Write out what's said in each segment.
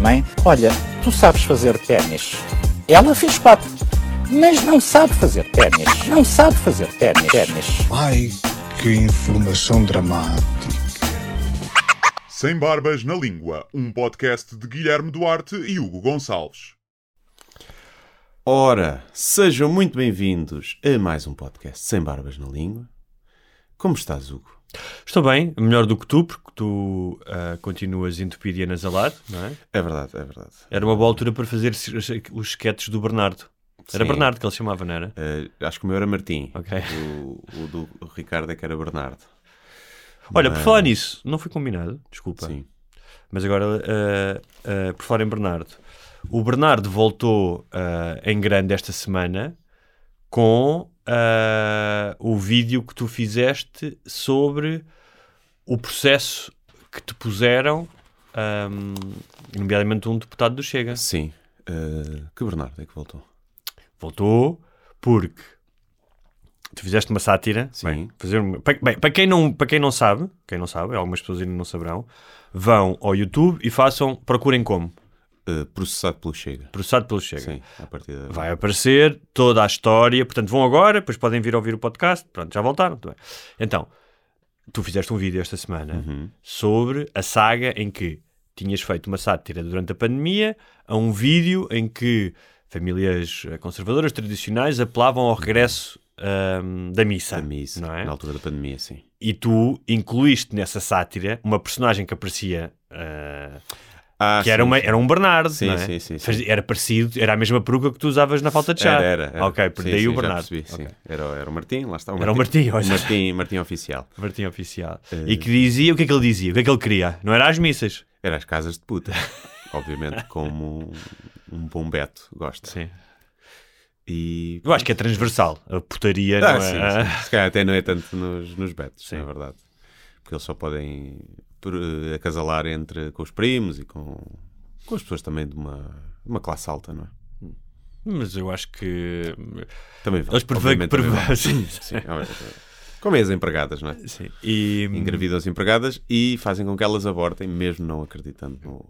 Mãe, olha, tu sabes fazer ténis. Ela fez quatro, mas não sabe fazer ténis. Não sabe fazer ténis. ténis. Ai, que informação dramática. Sem Barbas na Língua, um podcast de Guilherme Duarte e Hugo Gonçalves. Ora, sejam muito bem-vindos a mais um podcast Sem Barbas na Língua. Como estás, Hugo? Estou bem, melhor do que tu, porque tu ah, continuas entupido e anasalado, não é? É verdade, é verdade. Era uma boa altura para fazer os, sketches do Bernardo. Era Sim. Bernardo que ele chamava, não era? Eh, acho que o meu era Martim. Ok. O, o do Ricardo é que era Bernardo. Olha, por Mas- falar nisso, não foi combinado, desculpa. Sim. Mas agora, ah, ah, por falar em Bernardo, o Bernardo voltou em grande esta semana com ah, o vídeo que tu fizeste sobre o processo que te puseram, ahm, nomeadamente um deputado do Chega. Sim. Eh, que Bernardo é que voltou? Voltou porque tu fizeste uma sátira. Sim. Bem, fazer uma- bem, para, quem não, para quem não sabe, quem não sabe, algumas pessoas ainda não saberão, vão ao YouTube e façam, procurem como. Eh, processado pelo Chega. Processado pelo Chega. Sim, a partir da... Vai aparecer toda a história. Portanto, vão agora, depois podem vir ouvir o podcast. Pronto, já voltaram. Tudo bem. Então, tu fizeste um vídeo esta semana Uhum. sobre a saga em que tinhas feito uma sátira durante a pandemia a um vídeo em que famílias eh, conservadoras tradicionais apelavam ao regresso ahm, da missa. Da missa, não é? na altura da pandemia, sim. E tu incluíste nessa sátira uma personagem que aparecia. ah, Ah, que era, sim, uma, sim. era um Bernardo, Sim, é? sim, sim, sim. Era parecido, era a mesma peruca que tu usavas na falta de chá. Era, era. era. Ok, por Sim, sim, o Bernardo. percebi, sim. Ok. Era, era o Martim, lá está o Era o Martim, olha. Martim, Martim oficial. Martim Oficial. Eh, E que dizia, o que é que ele dizia? O que é que ele queria? Não era às missas. Era as casas de puta. Obviamente, como um bom Beto gosta. Sim. E... Eu acho que é transversal. A putaria Ah, não sim, é. sim. Se calhar até não é tanto nos, nos betos, Sim. na verdade. Porque eles só podem por, eh, acasalar entre, com os primos e com, com as pessoas também de uma, uma classe alta, não é? Mas eu acho que. Também vale. Eles prevê prevê-. Sim, Sim. Como é as empregadas, não é? sim. E. Engravidam as empregadas e fazem com que elas abortem, mesmo não acreditando no.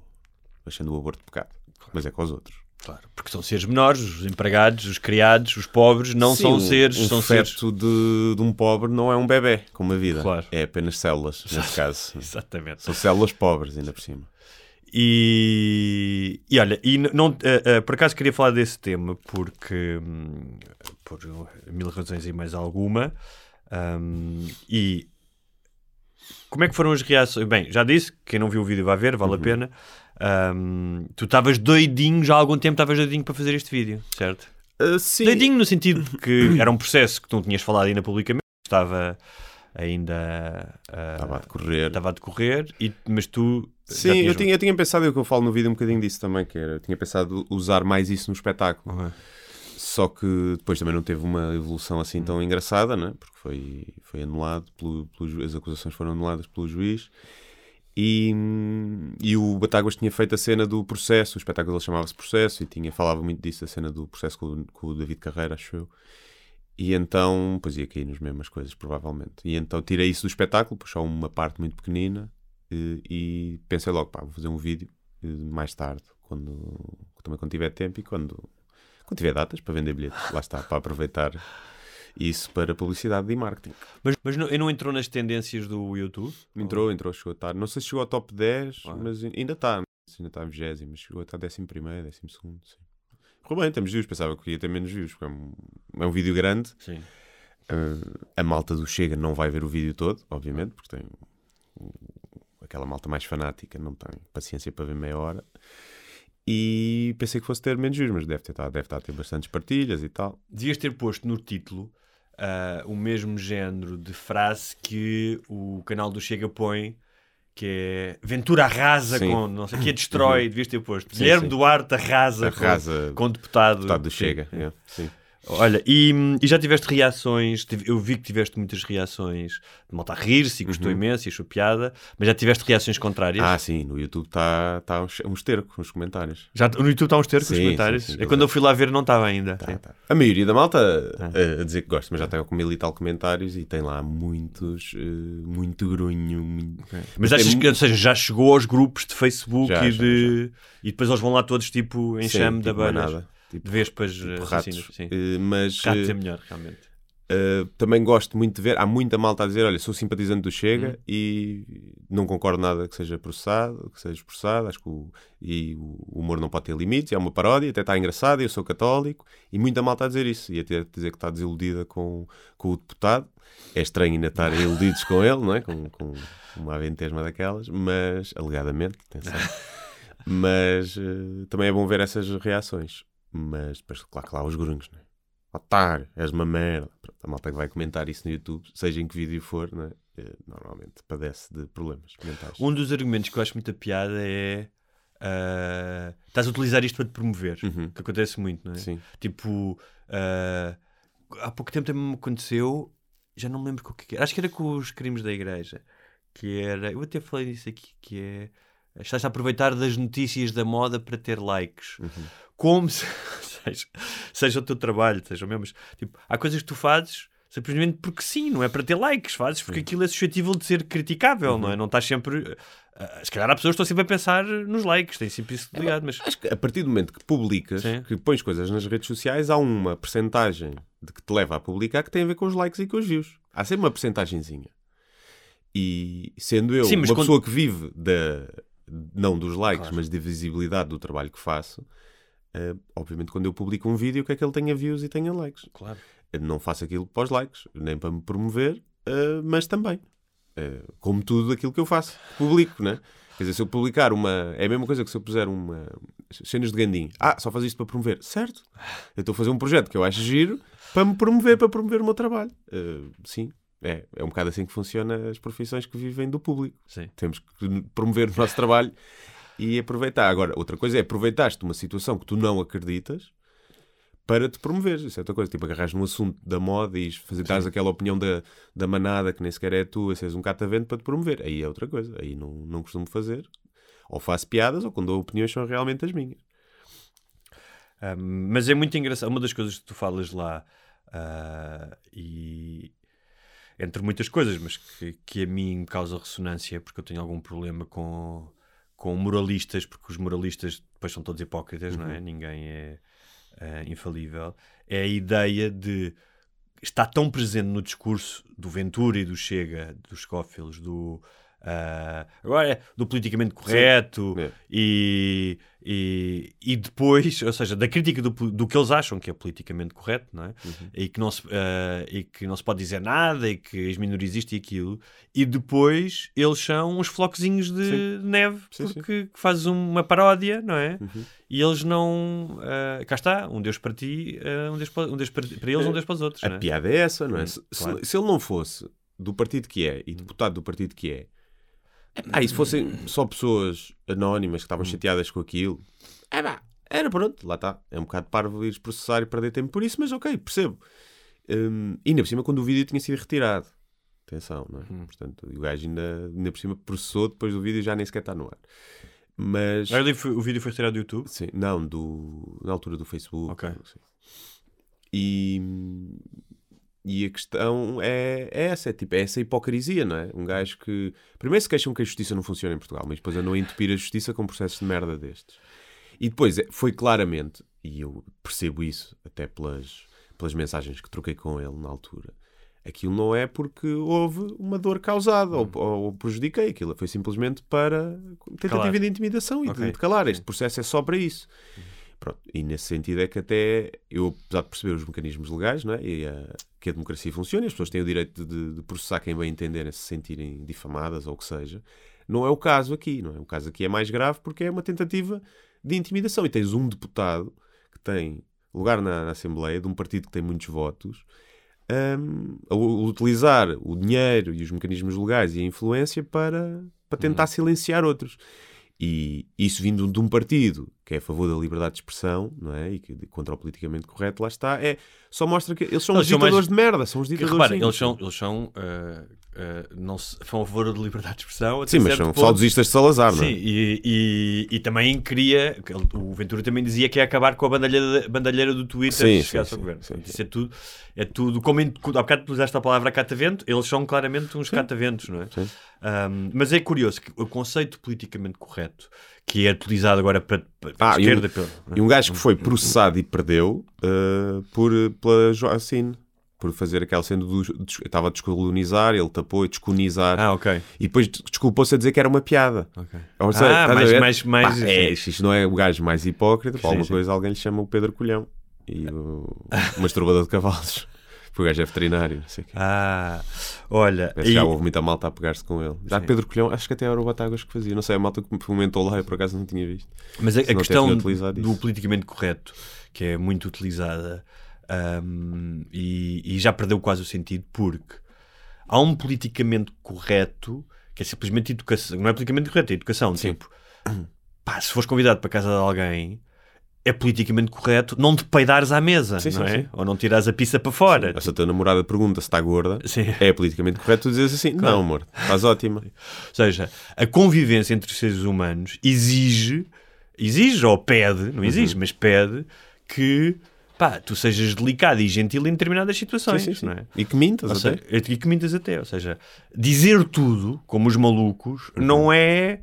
achando o aborto pecado. Mas é com os outros. Claro, porque são seres menores, os empregados, os criados, os pobres, não Sim, são um- seres. Um são seres. de, de um pobre não é um bebê, como a vida. Claro. É apenas células, nesse caso. Exatamente. São células pobres, ainda por cima. E, e olha, e não, eh, eh, por acaso queria falar desse tema porque, hum, por mil razões e mais alguma, hum, e como é que foram as reações? Bem, já disse, quem não viu o vídeo vai ver, vale a pena. Hum, tu estavas doidinho, já há algum tempo estavas doidinho para fazer este vídeo, certo? Ah, sim. Doidinho no sentido de que era um processo que tu não tinhas falado ainda publicamente, estava ainda ah, Estava a decorrer. estava a decorrer, e, mas tu Sim, eu tinha, eu tinha pensado, é o que eu falo no vídeo um bocadinho disso também, que era, eu tinha pensado usar mais isso no espetáculo. Uhum. Só que depois também não teve uma evolução assim tão engraçada, né? porque foi, foi anulado, pelo, pelo as acusações foram anuladas pelo juiz. E, e o Batáguas tinha feito a cena do processo, o espetáculo dele chamava-se Processo, e tinha, falava muito disso, a cena do processo com, com o David Carreira, acho eu. E então, pois ia cair nas mesmas coisas, provavelmente. E então tirei isso do espetáculo, só uma parte muito pequenina, e, e pensei logo, pá, vou fazer um vídeo eh, mais tarde, quando, também quando tiver tempo e quando, quando tiver datas para vender bilhetes. Lá está, para aproveitar isso para publicidade e marketing. Mas, mas não, não entrou nas tendências do YouTube? Entrou, entrou, chegou a estar. Não sei se chegou ao top 10, Ah. mas ainda está. Ainda está em 20, mas chegou a estar 11 primeiro, 12 segundo. Sim. Correu bem, temos views. Pensava que ia ter menos views, porque é um, é um vídeo grande. Sim. Uh, a malta do Chega não vai ver o vídeo todo, obviamente, porque tem aquela malta mais fanática, não tem paciência para ver meia hora. E pensei que fosse ter menos views, mas deve, ter, estado- deve estar a ter bastantes partilhas e tal. Devias ter posto no título ah, o mesmo género de frase que o canal do Chega põe, que é Ventura arrasa Sim. com não sei o que, destrói, devias ter posto. Sim, Guilherme sim. Duarte arrasa, Arrasa com, com deputado. Deputado do. Chega. é, sim. Olha, e, e já tiveste reações? Eu vi que tiveste muitas reações de malta a rir-se e gostou imenso e achou piada, mas já tiveste reações contrárias? Uhum. Ah, sim, no YouTube está tá um, um esterco nos comentários. Já, no YouTube está um esterco os Sim, comentários? sim, sim, é quando eu fui lá ver não estava ainda. Tá, tá. A maioria da malta a, a dizer que gosta, mas já tem com mil e tal comentários e tem lá muitos, eh, muito grunho. muito- Mas tem achas que, ou seja, já chegou aos grupos de Facebook Já, e já, de. E depois eles vão lá todos tipo em chame de tipo, mais abelhas. Tipo, De vespas tipo eh, ratos. assassinas. Sim. Eh, mas Ratos eh, é melhor, realmente. Uh, também gosto muito de ver, há muita malta a dizer, olha, sou simpatizante do Chega Uhum. e não concordo nada que seja processado, que seja processado, acho que o, e o humor não pode ter limites, é uma paródia, até está engraçado, eu sou católico, e muita malta a dizer isso, e até dizer que está desiludida com, com o deputado, é estranho ainda estarem iludidos com ele, não é? Com, com uma aventesma daquelas, mas, alegadamente, atenção, mas uh, também é bom ver essas reações, mas depois, claro que lá os grunhos, não é? otário, és uma merda. Pronto, a malta que vai comentar isso no YouTube, seja em que vídeo for, né, normalmente padece de problemas mentais. Um dos argumentos que eu acho muita piada é. ah, estás a utilizar isto para te promover, Uhum. que acontece muito, não é? Sim. Tipo, ah, há pouco tempo também me aconteceu, já não me lembro com o que era, acho que era com os crimes da igreja, que era, eu até falei disso aqui, que é, estás a aproveitar das notícias da moda para ter likes, como se, seja, seja o teu trabalho, seja o meu, mas tipo, há coisas que tu fazes simplesmente porque sim, não é para ter likes, fazes porque aquilo é suscetível de ser criticável, não é? Não estás sempre, ah, se calhar há pessoas que estão sempre a pensar nos likes, têm sempre isso ligado, mas... Acho que a partir do momento que publicas, Sim. que pões coisas nas redes sociais, há uma percentagem de que te leva a publicar que tem a ver com os likes e com os views. Há sempre uma percentagenzinha. E sendo eu Sim, uma quando- pessoa que vive da, não dos likes, Claro. mas da visibilidade do trabalho que faço, eh, obviamente quando eu publico um vídeo, quer que ele tenha views e tenha likes. Claro. Eu não faço aquilo para os likes, nem para me promover, eh, mas também. Eh, como tudo aquilo que eu faço, publico, né? Quer dizer, se eu publicar uma. É a mesma coisa que se eu puser uma. Cenas de Gandim. Ah, só faz isto para promover. Certo. Eu estou a fazer um projeto que eu acho giro para me promover, para promover o meu trabalho. Eh, sim. É, é um bocado assim que funciona as profissões que vivem do público. Sim. Temos que promover o nosso trabalho e aproveitar. Agora, outra coisa é aproveitaste uma situação que tu não acreditas para te promover. Isso é outra coisa. Tipo, agarras num assunto da moda e fazer dares aquela opinião da, da manada que nem sequer é tua, seres um catavento para te promover. Aí é outra coisa. Aí não, não costumo fazer. Ou faço piadas ou quando dou opiniões são realmente as minhas. Ah, mas é muito engraçado. Uma das coisas que tu falas lá, ah, e entre muitas coisas, mas que, que a mim me causa ressonância, porque eu tenho algum problema com, com moralistas, porque os moralistas depois são todos hipócritas, não é? Ninguém é ah, infalível. É a ideia de está tão presente no discurso do Ventura e do Chega, dos Scofields, do. Ah, agora é do politicamente correto É. e, e, e depois, ou seja, da crítica do, do que eles acham que é politicamente correto, não é? Uhum. E, que não se, ah, e que não se pode dizer nada e que as minorias isto e aquilo, e depois eles são uns floquezinhos de neve Sim, sim. porque que fazes uma paródia, não é? Uhum. E eles não. ah, cá está, um Deus para ti, um Deus para, um Deus para, para eles, um Deus para os outros. A é? piada é essa, não é? Hum, Se, se- claro. se ele não fosse do partido que é e deputado do partido que é, ah, e se fossem só pessoas anónimas que Hum. estavam chateadas com aquilo, é era pronto, lá está. É um bocado parvo ires processar e perder tempo por isso, mas ok, percebo. Hum, e ainda por cima, quando o vídeo tinha sido retirado. Atenção, não é? Hum. Portanto, o gajo ainda, ainda por cima processou depois do vídeo e já nem sequer está no ar. Mas. Ah, O vídeo foi tirado do YouTube? Sim, não, do, na altura do Facebook. Ok. E, e a questão é, é essa, é tipo, é essa hipocrisia, não é? Um gajo que primeiro se queixam que a justiça não funciona em Portugal, mas depois a não entupir a justiça com processos de merda destes. E depois é- foi claramente, e eu percebo isso até pelas, pelas mensagens que troquei com ele na altura, aquilo não é porque houve uma dor causada ou, ou, ou prejudiquei aquilo, foi simplesmente para tentativa Calar. de intimidação e Ok. de, calar. Este processo é só para isso. Pronto, e nesse sentido é que até eu, apesar de perceber os mecanismos legais não é? e a- que a democracia funciona, e as pessoas têm o direito de, de processar quem bem entenderem se sentirem difamadas ou o que seja, não é o caso aqui. Não é? O caso aqui é mais grave porque é uma tentativa de intimidação. E tens um deputado que tem lugar na, na Assembleia de um partido que tem muitos votos hum, a utilizar o dinheiro e os mecanismos legais e a influência para, para tentar silenciar outros. E isso vindo de um partido que é a favor da liberdade de expressão, não é? E que contra o politicamente correto, lá está, é, só mostra que eles são Eles os são mais- ditadores de merda, são os Que, ditadores repara, sim. eles são, eles são, ah, ah, não se, são a favor da liberdade de expressão. Sim, mas são saudosistas de Salazar, não é? Sim, e, e, e também queria, que o Ventura também dizia que ia acabar com a bandalheira, bandalheira do Twitter Sim, se chegasse sim, ao sim, governo. sim. Isso é tudo, é tudo como em, há bocado tu usaste a palavra catavento, eles são claramente uns cataventos, não é? Sim. Um, mas é curioso que o conceito politicamente correto que é utilizado agora para, para Ah, a e um- esquerda pela- E um gajo que foi processado e perdeu uh, por, pela Joacine, por fazer aquela cena do. Estava a descolonizar, ele tapou e descolonizar. Ah, ok. E depois desculpou-se a dizer que era uma piada. ok. Ou seja, Ah, mais- mais- mais- Pá, é, isto não é o gajo mais hipócrita. Sim, alguma sim. coisa alguém lhe chama o Pedro Colhão. E o masturbador de cavalos. Porque o gajo é veterinário. Ah, olha, e- já houve muita malta a pegar-se com ele. Já Pedro Colhão, acho que até era o Batáguas que fazia. Não sei, a malta que me comentou lá, eu por acaso não tinha visto. Mas a, a questão do politicamente correto, que é muito utilizada ahm, e, e já perdeu quase o sentido, porque há um politicamente correto que é simplesmente educação. Não é politicamente correto, é educação. Tipo, pá, se fores convidado para a casa de alguém, é politicamente correto não te peidares à mesa, Sim, não sim, é? sim. Ou não tirares a pizza para fora. Se a tua namorada pergunta se está gorda, Sim. é politicamente correto tu dizes assim: não, amor, estás ótima. Ou seja, a convivência entre os seres humanos exige, exige ou pede, não Uhum. exige, mas pede que pá, tu sejas delicado e gentil em determinadas situações. Sim, sim, sim. Não é? E que mintas Ou até. seja, e que mintas até. Ou seja, dizer tudo, como os malucos, Uhum. não é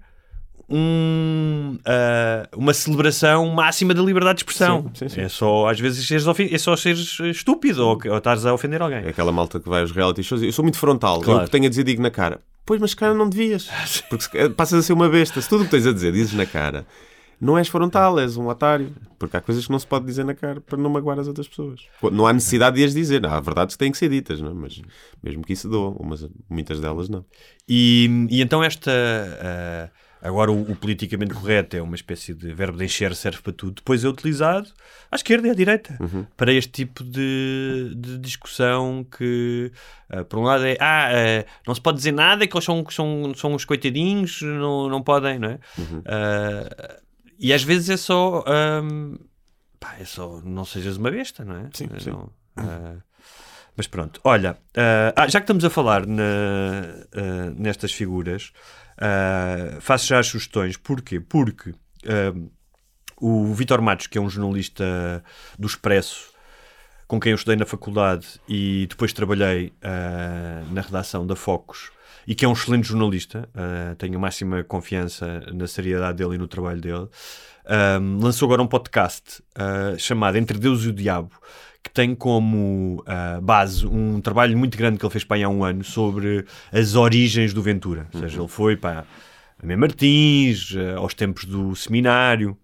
um, ah, uma celebração máxima da liberdade de expressão. Sim, sim, sim. É só, às vezes, seres é só seres estúpido ou, ou estares a ofender alguém. É aquela malta que vai aos reality shows. Eu sou muito frontal. Claro. Eu o que tenho a dizer digo na cara. Pois, mas cara, não devias. Porque se- passas a ser uma besta. Se tudo o que tens a dizer dizes na cara, não és frontal, és um otário. Porque há coisas que não se pode dizer na cara para não magoar as outras pessoas. Não há necessidade de as dizer. Há verdades que têm que ser ditas, não é? mas mesmo que isso doa. Mas muitas delas não. E, e então esta. ah, agora o, o politicamente correto é uma espécie de verbo de encher, serve para tudo. Depois é utilizado à esquerda e à direita para este tipo de, de discussão que, ah, por um lado, é ah, ah, não se pode dizer nada, que eles são, são, são uns coitadinhos, não, não podem, não é? Ah, e às vezes é só. ahm, pá, é só não sejas uma besta, não é? Sim, sim. não, mas pronto, olha, já que estamos a falar na- nestas figuras, ah, faço já as sugestões. Porquê? Porque ah, o Vitor Matos, que é um jornalista do Expresso, com quem eu estudei na faculdade e depois trabalhei ah, na redação da Focus, e que é um excelente jornalista, ah, tenho máxima confiança na seriedade dele e no trabalho dele, lançou agora um podcast ah, chamado Entre Deus e o Diabo, que tem como ah, base um trabalho muito grande que ele fez para aí há um ano sobre as origens do Ventura. Ou seja, ele foi para a Mem Martins, ah, aos tempos do seminário,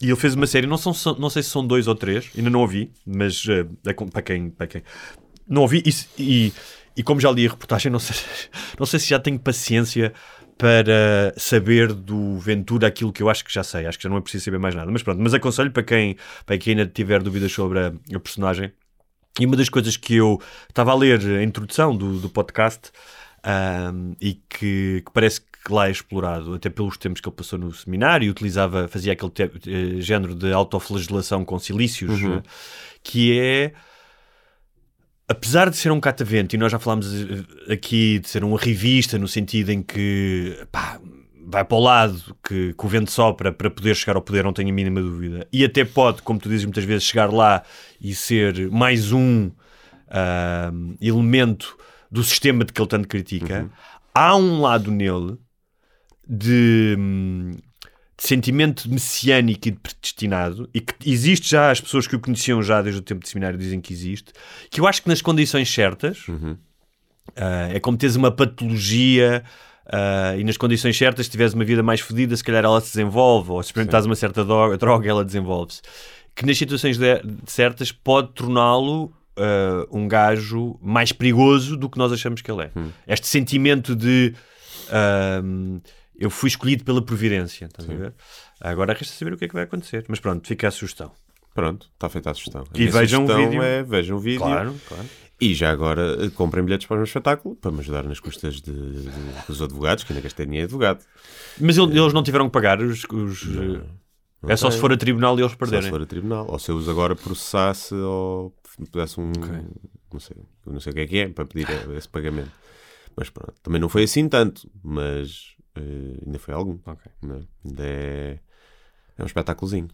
e ele fez uma série, não, são, não sei se são dois ou três, ainda não ouvi, mas eh, é com- para, quem, para quem não ouvi, e, e, e como já li a reportagem, não sei, não sei se já tenho paciência para saber do Ventura aquilo que eu acho que já sei, acho que já não é preciso saber mais nada, mas pronto, mas aconselho para quem, para quem ainda tiver dúvidas sobre a, a personagem. E uma das coisas que eu estava a ler a introdução do, do podcast ahm, e que, que parece que lá é explorado, até pelos tempos que ele passou no seminário, e utilizava, fazia aquele te- eh, género de autoflagelação com silícios, né? que é apesar de ser um catavento, e nós já falámos eh, aqui de ser uma revista, no sentido em que pá, vai para o lado que, que o vento sopra para poder chegar ao poder, não tenho a mínima dúvida, e até pode, como tu dizes muitas vezes, chegar lá e ser mais um ah, elemento do sistema de que ele tanto critica, há um lado nele de, hum, de sentimento messiânico e de predestinado, e que existe já, as pessoas que o conheciam já desde o tempo de seminário dizem que existe, que eu acho que nas condições certas, ah, é como teres uma patologia ah, e nas condições certas, se tiveres uma vida mais fodida, se calhar ela se desenvolve, ou se experimentares uma certa droga, ela desenvolve-se. Que nas situações de- certas pode torná-lo ah, um gajo mais perigoso do que nós achamos que ele é. Este sentimento de ahm, eu fui escolhido pela providência, estás a ver? Agora resta saber o que é que vai acontecer. Mas pronto, fica a sugestão. Pronto, está feita a sugestão. A E vejam o vídeo. É, vejam o vídeo. Claro, claro. E já agora eh, comprem bilhetes para o meu espetáculo para me ajudar nas custas de, de- dos advogados, que ainda gastei dinheiro de advogado. Mas ele- eles não tiveram que pagar os. os, eh, Não é só se for a tribunal e eles Só perderem. se for a tribunal. Ou se eu os agora processasse ou pudesse um. Não, sei, não sei o que é que é para pedir esse pagamento. Mas pronto, também não foi assim tanto, mas eh, ainda foi algum. Ok, não é? Ainda é. É um espetáculozinho.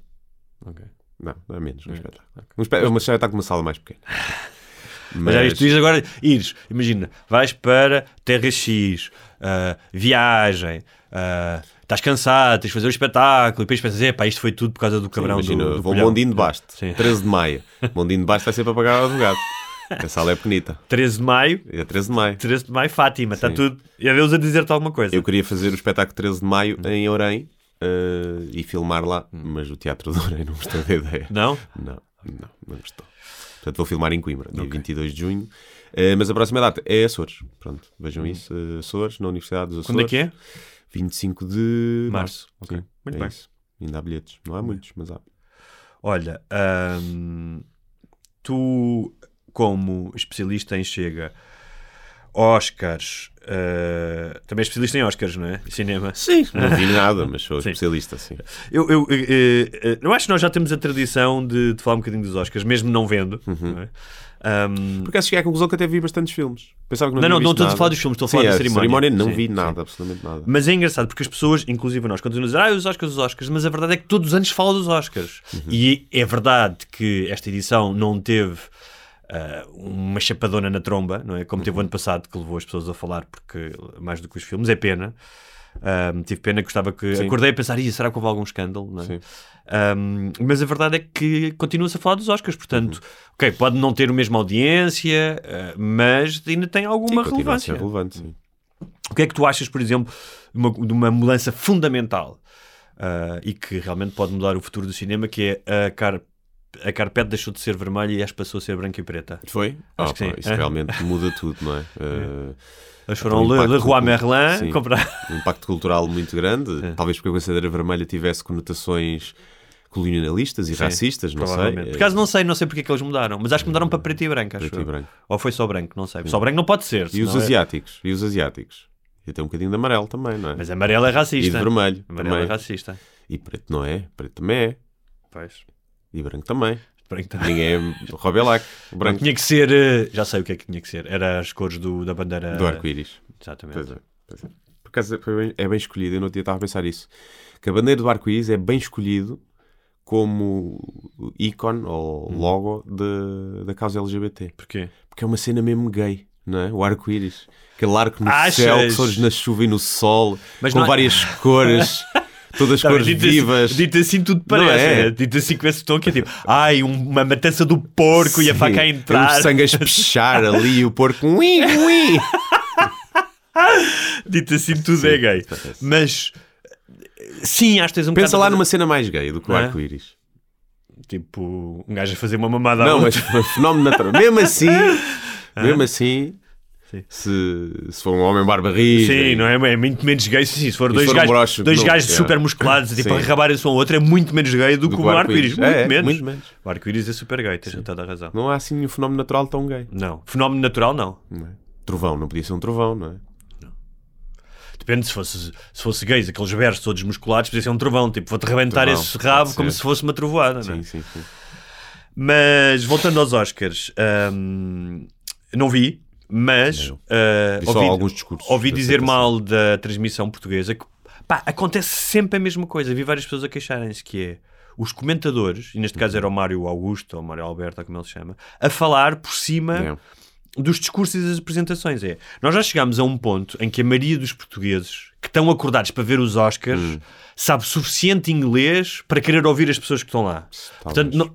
Não, não é menos um espetáculo. Um espé- é um espetáculo com uma sala mais pequena. Mas já isto diz agora ires, imagina, vais para Terra X, ah, viagem, ah, estás cansado, tens de fazer o espetáculo, e depois pensas, epá, isto foi tudo por causa do cabrão Imagina, do, do vou ao colhão." Mondinho de Basto, Sim. 13 de maio. Mondinho de Basto vai ser para pagar ao advogado. A sala é pequenita. 13 de maio, É 13 de maio. 13 de maio, Fátima, está tudo. E a Deus a dizer-te alguma coisa. Eu queria fazer o espetáculo 13 de maio em Orem eh, e filmar lá, mas o Teatro de Orem não gostou da ideia. Não? Não, não, não gostou. Portanto, vou filmar em Coimbra, dia 22 de junho. Eh, mas a próxima data é Açores. Pronto, vejam isso. eh, Açores, na Universidade dos Açores. Quando é que é? 25 de Março. março. Ok. Sim, Muito é bem. isso. Ainda há bilhetes. Não há muitos, mas há. Olha, hum, tu, como especialista em Chega, Oscars, ah, também é especialista em Oscars, não é? Cinema. Sim, não vi nada, mas sou Sim. especialista, sim. Eu, eu, eh, eh, eu acho que nós já temos a tradição de, de falar um bocadinho dos Oscars, mesmo não vendo. Uhum. Não, é? Ahm, Por acaso cheguei à conclusão que até vi bastantes filmes. Pensava que não Não, tinha não, não estou a falar dos filmes, estou a Sim, falar da a cerimónia. não Sim, vi sim. nada, absolutamente nada. mas é engraçado porque as pessoas, inclusive nós, continuam a dizer ah, os Oscars, os Oscars, mas a verdade é que todos os anos fala dos Oscars. Uhum. E é verdade que esta edição não teve ah, uma chapadona na tromba, não é? Como teve o ano passado, que levou as pessoas a falar porque mais do que os filmes, é pena. Ahm, tive pena, gostava que. Sim. Acordei a pensar, "Ih, será que houve algum escândalo? É? Sim. Um, mas a verdade é que continua-se a falar dos Oscars, portanto, Uhum. ok, pode não ter a mesma audiência, uh, mas ainda tem alguma Sim, relevância. relevante, sim. O que é que tu achas, por exemplo, de uma, de uma mudança fundamental uh, e que realmente pode mudar o futuro do cinema, que é a, car a carpete deixou de ser vermelha e acho que passou a ser branca e preta. Foi? Acho Ah, que sim. pá, Isso É. realmente muda tudo, não é? Eh, Eles foram um Le, Roi Merlin Sim. comprar. um impacto cultural muito grande. É. Talvez porque a Cansadeira Vermelha tivesse conotações colonialistas e Sim, racistas, não sei. Provavelmente. Por acaso não sei, não sei porque é que eles mudaram, mas acho que mudaram para preto e branco. Acho Preto e branco. Ou foi só branco, não sei. Só branco não pode ser. E os é- asiáticos? E os asiáticos? E até um bocadinho de amarelo também, não é? Mas amarelo é E racista. de vermelho Amarelo também. é racista. E preto não é? Preto também é. Pois. E branco também. Branco também. Ninguém é Robelac. Não, Branco tinha que ser. eh, Já sei o que é que tinha que ser. Era as cores do, da bandeira. do arco-íris. Exatamente. Pois é, pois é. Por acaso é bem escolhido, eu não estava a pensar isso. Que a bandeira do arco-íris é bem escolhido como ícone ou Hum. logo de- da causa LGBT. Porquê? Porque é uma cena mesmo gay, não é? O arco-íris. Aquele arco no Achas? céu que surge na chuva e no sol, Mas com não- várias cores, todas Tá, cores dito vivas. Assim, dito assim tudo parece. é? né? Dito assim com esse tom que é tipo, ai, um- uma matança do porco e a Sim, faca a entrar. O sangue a espechar ali e o porco. Ui, ui. Dito assim tudo é gay. parece. Mas. Sim, acho que tens um Pensa lá de- numa cena mais gay do que o é? arco-íris. Tipo, um gajo a fazer uma mamada Não, mas fenómeno natural. Mesmo assim, mesmo assim, Sim. se, se for um homem barba rija, Sim, não é? É muito menos gay. Sim, se for E dois for um gajos, broche, dois não, gajos é. super musculados tipo, Sim. a rabarem-se um ao outro, é muito menos gay do, do que o arco-íris. Muito, É, é, menos. muito menos. O arco-íris é super gay, tens toda a razão. Não há assim nenhum fenómeno natural tão gay. Não. Fenómeno natural, não. não é? Trovão, não podia ser um trovão, não é? Depende se fosse, se fosse gays, aqueles versos todos musculados, podia ser um trovão. Tipo, vou-te rebentar Trovão, esse rabo como se fosse uma trovoada. não é? Sim, sim, sim. Mas voltando aos Oscars, hum, não vi, mas uh, ouvi, ouvi dizer mal da transmissão portuguesa que pá, acontece sempre a mesma coisa. Vi várias pessoas a queixarem-se que é os comentadores, e neste caso era o Mário Augusto ou o Mário Alberto, ou como ele se chama, a falar por cima É. dos discursos e das apresentações. É, nós já chegámos a um ponto em que a maioria dos portugueses que estão acordados para ver os Oscars Hum. sabe suficiente inglês para querer ouvir as pessoas que estão lá. Portanto, não...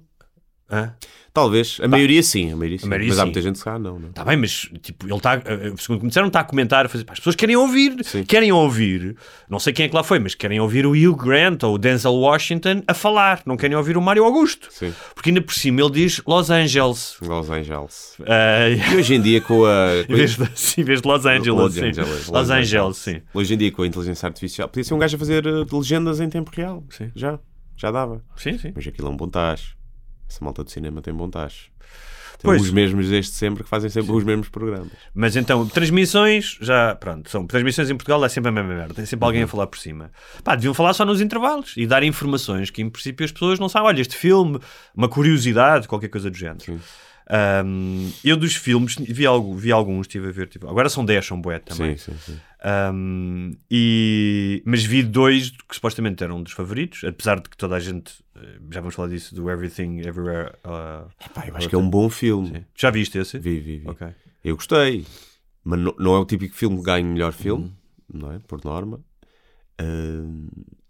Hã? Talvez. A maioria sim, a maioria sim. maioria Mas há sim. muita gente que se calhar não, não. Está bem, mas tipo, ele está, eh, segundo me disseram, está a comentar, a fazer, as pessoas querem ouvir, Sim. querem ouvir, não sei quem é que lá foi, mas querem ouvir o Hugh Grant ou o Denzel Washington a falar, não querem ouvir o Mário Augusto. Sim. Porque ainda por cima ele diz Los Angeles. Los Angeles. Eh, E hoje em dia com a. em, vez de, sim, em vez de Los Angeles, Los sim. Angeles, Los Angeles, sim. Hoje em dia com a inteligência artificial, podia ser um gajo a fazer eh, legendas em tempo real. Sim. Já. Já dava. Sim, sim. Mas aquilo é um bom tacho. Essa malta de cinema tem bom tacho. São Pois. os mesmos desde sempre que fazem sempre os mesmos programas. Mas então, transmissões, já, pronto, são transmissões em Portugal, é sempre a mesma merda. Tem sempre alguém a falar por cima. Pá, deviam falar só nos intervalos e dar informações que, em princípio, as pessoas não sabem. Olha, este filme, uma curiosidade, qualquer coisa do género. Um, eu dos filmes, vi, algo, vi alguns, estive a ver. Tipo, agora são 10, são bué também. Sim, sim, sim. Um, e, mas vi dois que supostamente eram um dos favoritos, apesar de que toda a gente, eh, já vamos falar disso, do Everything Everywhere. uh, Pá, eu acho que é um bom filme. sim. Já viste esse? Vi, vi, vi. Ok. Eu gostei, mas não, não é o típico filme que ganha melhor filme, Uhum. não é? Por norma.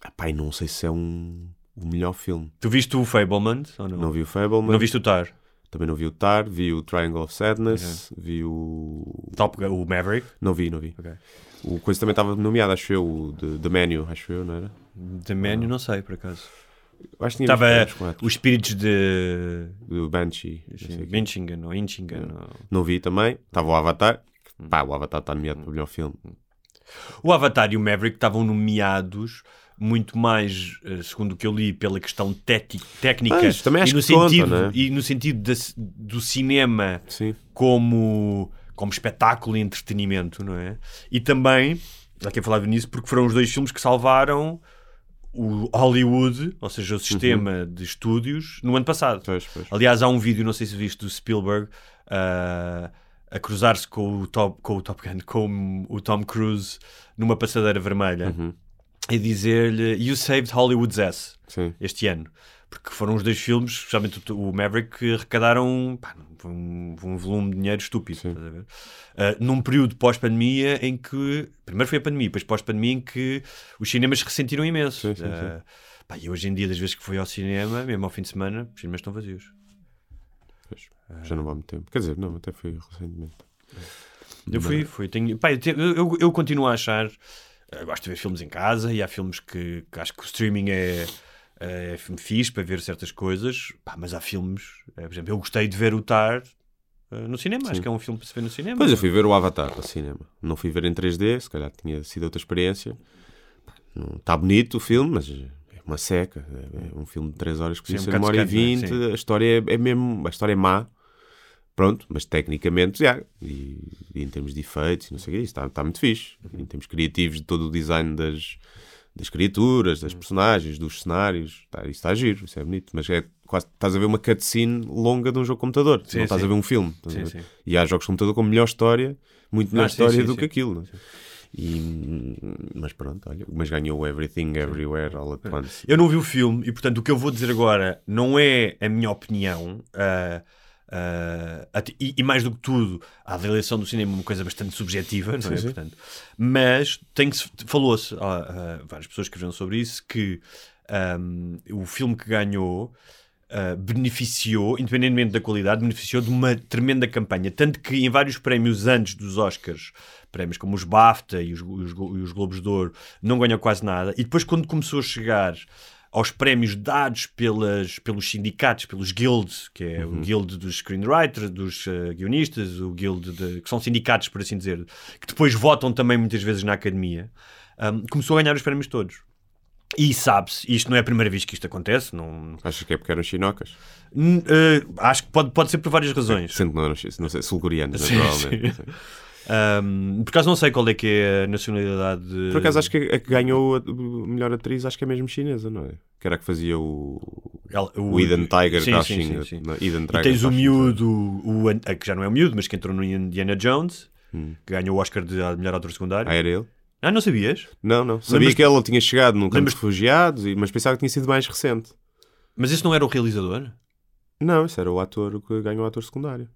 Ah, pá, e não sei se é um, o melhor filme. Tu viste o Fableman ou não? Não vi o Fableman, Não viste o Tar? Também não vi o Tar, vi o Triangle of Sadness, vi o. Top, o Maverick? Não vi, não vi. Ok. O coisa também estava nomeado, acho eu, o The, The Menu, acho eu, não era? The Menu, não sei, por acaso. Acho que tinha Estava os espíritos de Do Banshee. não sei o quê. Minchingen ou Inchingen. ou- Não vi também. Estava o Avatar. Pá, o Avatar está nomeado para o melhor filme. O Avatar e o Maverick estavam nomeados muito mais, eh, segundo o que eu li, pela questão técnica Ah, também acho e, no conta, sentido, é? e no sentido da- do cinema Sim. como, como espetáculo e entretenimento, não é? E também, já eu falava nisso, porque foram os dois filmes que salvaram o Hollywood, ou seja, o sistema de estúdios, no ano passado. Pois, pois. Aliás, há um vídeo, não sei se viste, do Spielberg ah, a cruzar-se com o, Top, com o Top Gun, com o Tom Cruise numa passadeira vermelha Uhum. E dizer-lhe You saved Hollywood's ass Sim. este ano. Porque foram os dois filmes, especialmente o Maverick, que arrecadaram pá, um, um volume de dinheiro estúpido. Ah, num período pós-pandemia em que. Primeiro foi a pandemia, depois pós-pandemia em que os cinemas ressentiram imenso. Sim, sim. Ah, pá, e hoje em dia, das vezes que fui ao cinema, mesmo ao fim de semana, os cinemas estão vazios. Pois. Já não há muito tempo. Quer dizer, não, até foi recentemente. Eu fui, fui. Tenho, pá, eu, eu, eu continuo a achar. Eh, gosto de ver filmes em casa e há filmes que, que acho que o streaming é, é fixe para ver certas coisas, pá, mas há filmes. eh, por exemplo, eu gostei de ver o Tar eh, no cinema. Acho que é um filme para se ver no cinema. Pois eu fui ver o Avatar ao cinema. Não fui ver em 3D, se calhar tinha sido outra experiência. Está bonito o filme, mas é uma seca. É é um filme de 3 horas que Sim, podia um ser uma hora e bocado secante, 20. não é? a história é, é mesmo. A história é má. Pronto, mas tecnicamente, já. E, e em termos de efeitos, não sei o isso está, está muito fixe. Em termos criativos, de todo o design das, das criaturas, Hum. das personagens, dos cenários, tá, isso está giro, isso é bonito. Mas é quase, estás a ver uma cutscene longa de um jogo de computador. Sim, não estás sim. a ver um filme. Sim, ver? E há jogos de computador com melhor história, muito melhor Ah, história do que aquilo. é? E, mas pronto, olha, mas ganhou Everything Everywhere All at Once. Eu não vi o filme e, portanto, o que eu vou dizer agora não é a minha opinião. ah, até- e, e mais do que tudo, a avaliação do cinema é uma coisa bastante subjetiva, não é? sim. Portanto, mas falou-se, ah, ah, várias pessoas escreveram sobre isso, que ahm, o filme que ganhou ah, beneficiou, independentemente da qualidade, beneficiou de uma tremenda campanha. Tanto que em vários prémios antes dos Oscars, prémios como os BAFTA e os, os, e os Globos de Ouro, não ganhou quase nada. E depois, quando começou a chegar aos prémios dados pelas, pelos sindicatos, pelos guilds, que é o guild dos screenwriters, dos eh, guionistas, o guild de, que são sindicatos, por assim dizer, que depois votam também muitas vezes na academia, ahm, começou a ganhar os prémios todos. E sabe-se, isto não é a primeira vez que isto acontece, não, Achas que é porque eram chinocas? N- eh, acho que pode, pode ser por várias razões. Sendo não não sei, sul-coreanos, naturalmente. sim. Ahm, por acaso não sei qual é que é a nacionalidade. de- Por acaso acho que a que ganhou a melhor atriz, acho que é mesmo chinesa, não é? Que era a que fazia o, Ela- o Eden Tiger Sim, sim, sim, sim. não, Eden E Tiger tens o miúdo, o, que já não é o miúdo, mas que entrou no Indiana Jones, Hum. que ganhou o Oscar de melhor ator secundário. Ah, era ele? Ah, não sabias? Não, não. Sabia Lembras- que ele tinha chegado num campo de Lembras- refugiados, e- mas pensava que tinha sido mais recente. Mas esse não era o realizador? Não, esse era o ator que ganhou o ator secundário.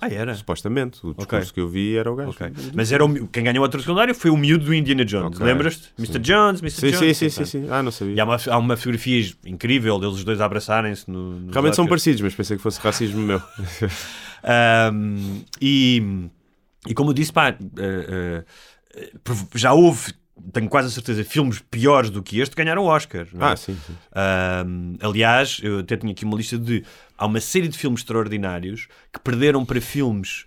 Ah, era. Supostamente. O discurso Ok. que eu vi era o gajo. Ok. Mas era o, quem ganhou o ator secundário foi o miúdo do Indiana Jones. Ok. Lembras-te? Mr. Jones, Mr. Sim, Jones. sim, sim, sim, sim. Ah, não sabia. E há uma, há uma fotografia incrível deles os dois a abraçarem-se no, nos Realmente são parecidos, mas pensei que fosse racismo meu. Um, e, e como eu disse, pá, eh, prov- já houve, tenho quase a certeza, filmes piores do que este ganharam Oscar. é? ah, sim, sim. Um, aliás, eu até tinha aqui uma lista de. Há uma série de filmes extraordinários que perderam para filmes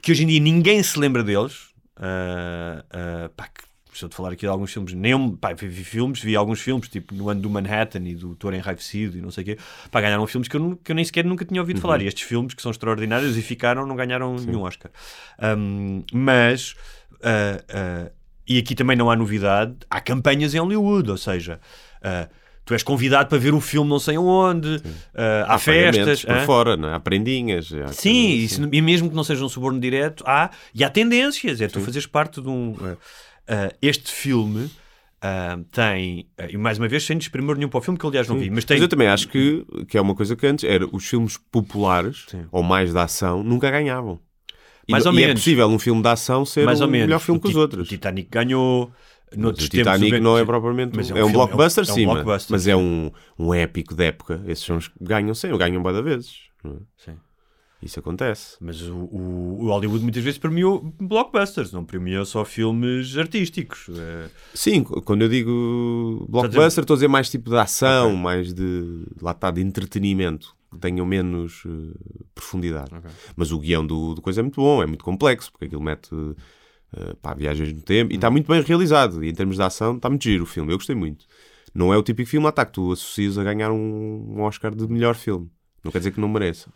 que hoje em dia ninguém se lembra deles. Uh, uh, pá, que estou a falar aqui de alguns filmes, nem eu, pá, vi, vi filmes, vi alguns filmes, tipo no ano do Manhattan e do Touro Enraivecido e não sei o quê, pá, ganharam filmes que eu, que eu nem sequer nunca tinha ouvido falar. E estes filmes, que são extraordinários e ficaram, não ganharam nenhum Oscar. Um, mas, ah, e aqui também não há novidade, há campanhas em Hollywood, ou seja, ah, tu és convidado para ver o filme não sei onde, ah, há, pagamentos festas. por hã? fora, não é? há prendinhas. há Sim, e, assim. e mesmo que não seja um suborno direto, há, e há tendências, é tu fazeres parte de um. uh, uh, este filme uh, tem, uh, e mais uma vez, sem desprimor nenhum para o filme, que aliás não vi, mas tem. Mas eu também acho que, que é uma coisa que antes era os filmes populares Sim. ou mais de ação nunca ganhavam. E, Mais ou e é menos. possível um filme de ação ser mais menos. melhor filme O que os outros. O Titanic ganhou. Noutros o Titanic tempos, não é propriamente Mas um, é um é um filme, blockbuster, é um sim, mas- blockbuster, mas sim. é um, um épico de época. Esses filmes ganham sempre, ganham de vezes. é? Sim. Isso acontece. Mas o, o- Hollywood muitas vezes premiou blockbusters, não premiou só filmes artísticos. Uh, Sim, quando eu digo blockbuster, estou a dizer mais tipo de ação, mais de lá está, de entretenimento, tenham menos eh, profundidade. Mas o guião do, do coisa é muito bom, é muito complexo, porque aquilo mete pá, viagens no tempo e está muito bem realizado. E em termos de ação, está muito giro o filme, eu gostei muito. Não é o típico filme, lá está, que tu associas a ganhar um, um Oscar de melhor filme. Não quer dizer que não mereça.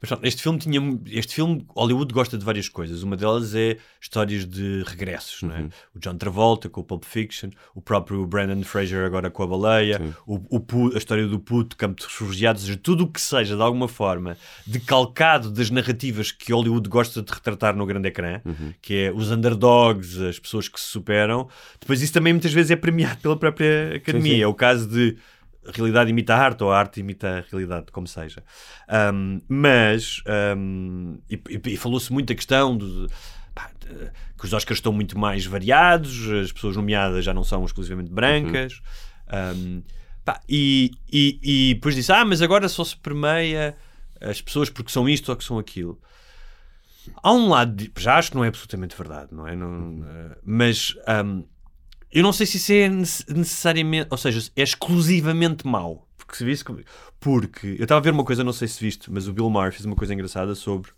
Mas pronto, este filme tinha. Este filme, Hollywood gosta de várias coisas. Uma delas é histórias de regressos, não é? O John Travolta com o Pulp Fiction, o próprio Brandon Fraser agora com a baleia, o, o a história do puto, campo de refugiados, ou seja, tudo o que seja de alguma forma decalcado das narrativas que Hollywood gosta de retratar no grande ecrã, que é os underdogs, as pessoas que se superam. Depois isso também muitas vezes é premiado pela própria academia. sim. É o caso de a realidade imita a arte ou a arte imita a realidade, como seja. Um, mas, um, e, e- falou-se muito a questão de, pá, de- que os Oscars estão muito mais variados, as pessoas nomeadas já não são exclusivamente brancas. Um, pá, e, e, e depois disse: Ah, mas agora só se permeia as pessoas porque são isto ou que são aquilo. Há um lado, de, já acho que não é absolutamente verdade, não é? Não, eh, mas um, eu não sei se isso é nece- necessariamente, ou seja, é exclusivamente mau. Porque se visse, que- porque eu estava a ver uma coisa, não sei se viste, mas o Bill Maher fez uma coisa engraçada sobre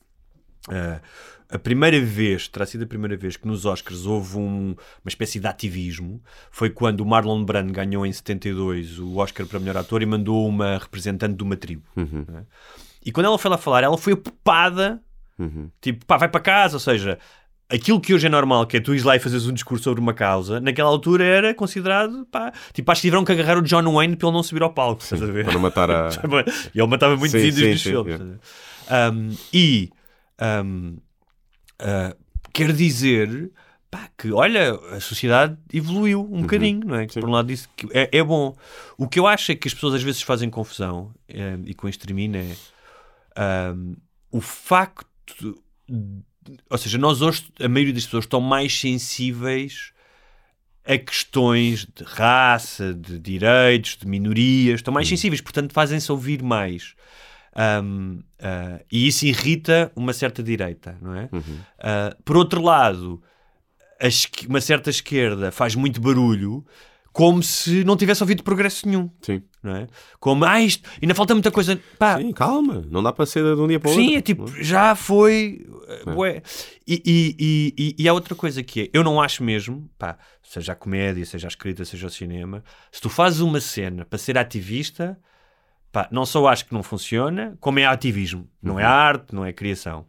ah, a primeira vez, terá sido a primeira vez que nos Oscars houve um- uma espécie de ativismo, foi quando o Marlon Brando ganhou em 72 o Oscar para melhor ator e mandou uma representante de uma tribo. não é? E quando ela foi lá falar, ela foi apopada, tipo, pá, vai para casa, ou seja, aquilo que hoje é normal, que é tu ires lá e fazes um discurso sobre uma causa, naquela altura era considerado, pá, tipo, acho que tiveram que agarrar o John Wayne para ele não subir ao palco, estás a ver? Para não matar a. E ele matava muitos Sim, índios sim, dos sim, filmes. é. Um, e um, uh, quer dizer pá, que, olha, a sociedade evoluiu um bocadinho, não é? Por um lado, isso que é, é bom. O que eu acho é que as pessoas às vezes fazem confusão, eh, e com isto termina, é um, o facto. Ou seja, nós hoje, a maioria das pessoas estão mais sensíveis a questões de raça, de direitos, de minorias, estão mais sensíveis, portanto fazem-se ouvir mais. Um, uh, e isso irrita uma certa direita, não é? Uh, por outro lado, uma certa esquerda faz muito barulho como se não tivesse ouvido progresso nenhum, Sim. não é? Como, ah, isto, ainda falta muita coisa. Pá, Sim, calma. Não dá para ser de um dia para o outro. Sim, é tipo, já foi. uh, bué. E, e, e, e- há outra coisa que é, eu não acho mesmo, pá, seja a comédia, seja a escrita, seja o cinema, se tu fazes uma cena para ser ativista, pá, não só acho que não funciona, como é ativismo. Não é arte, não é criação.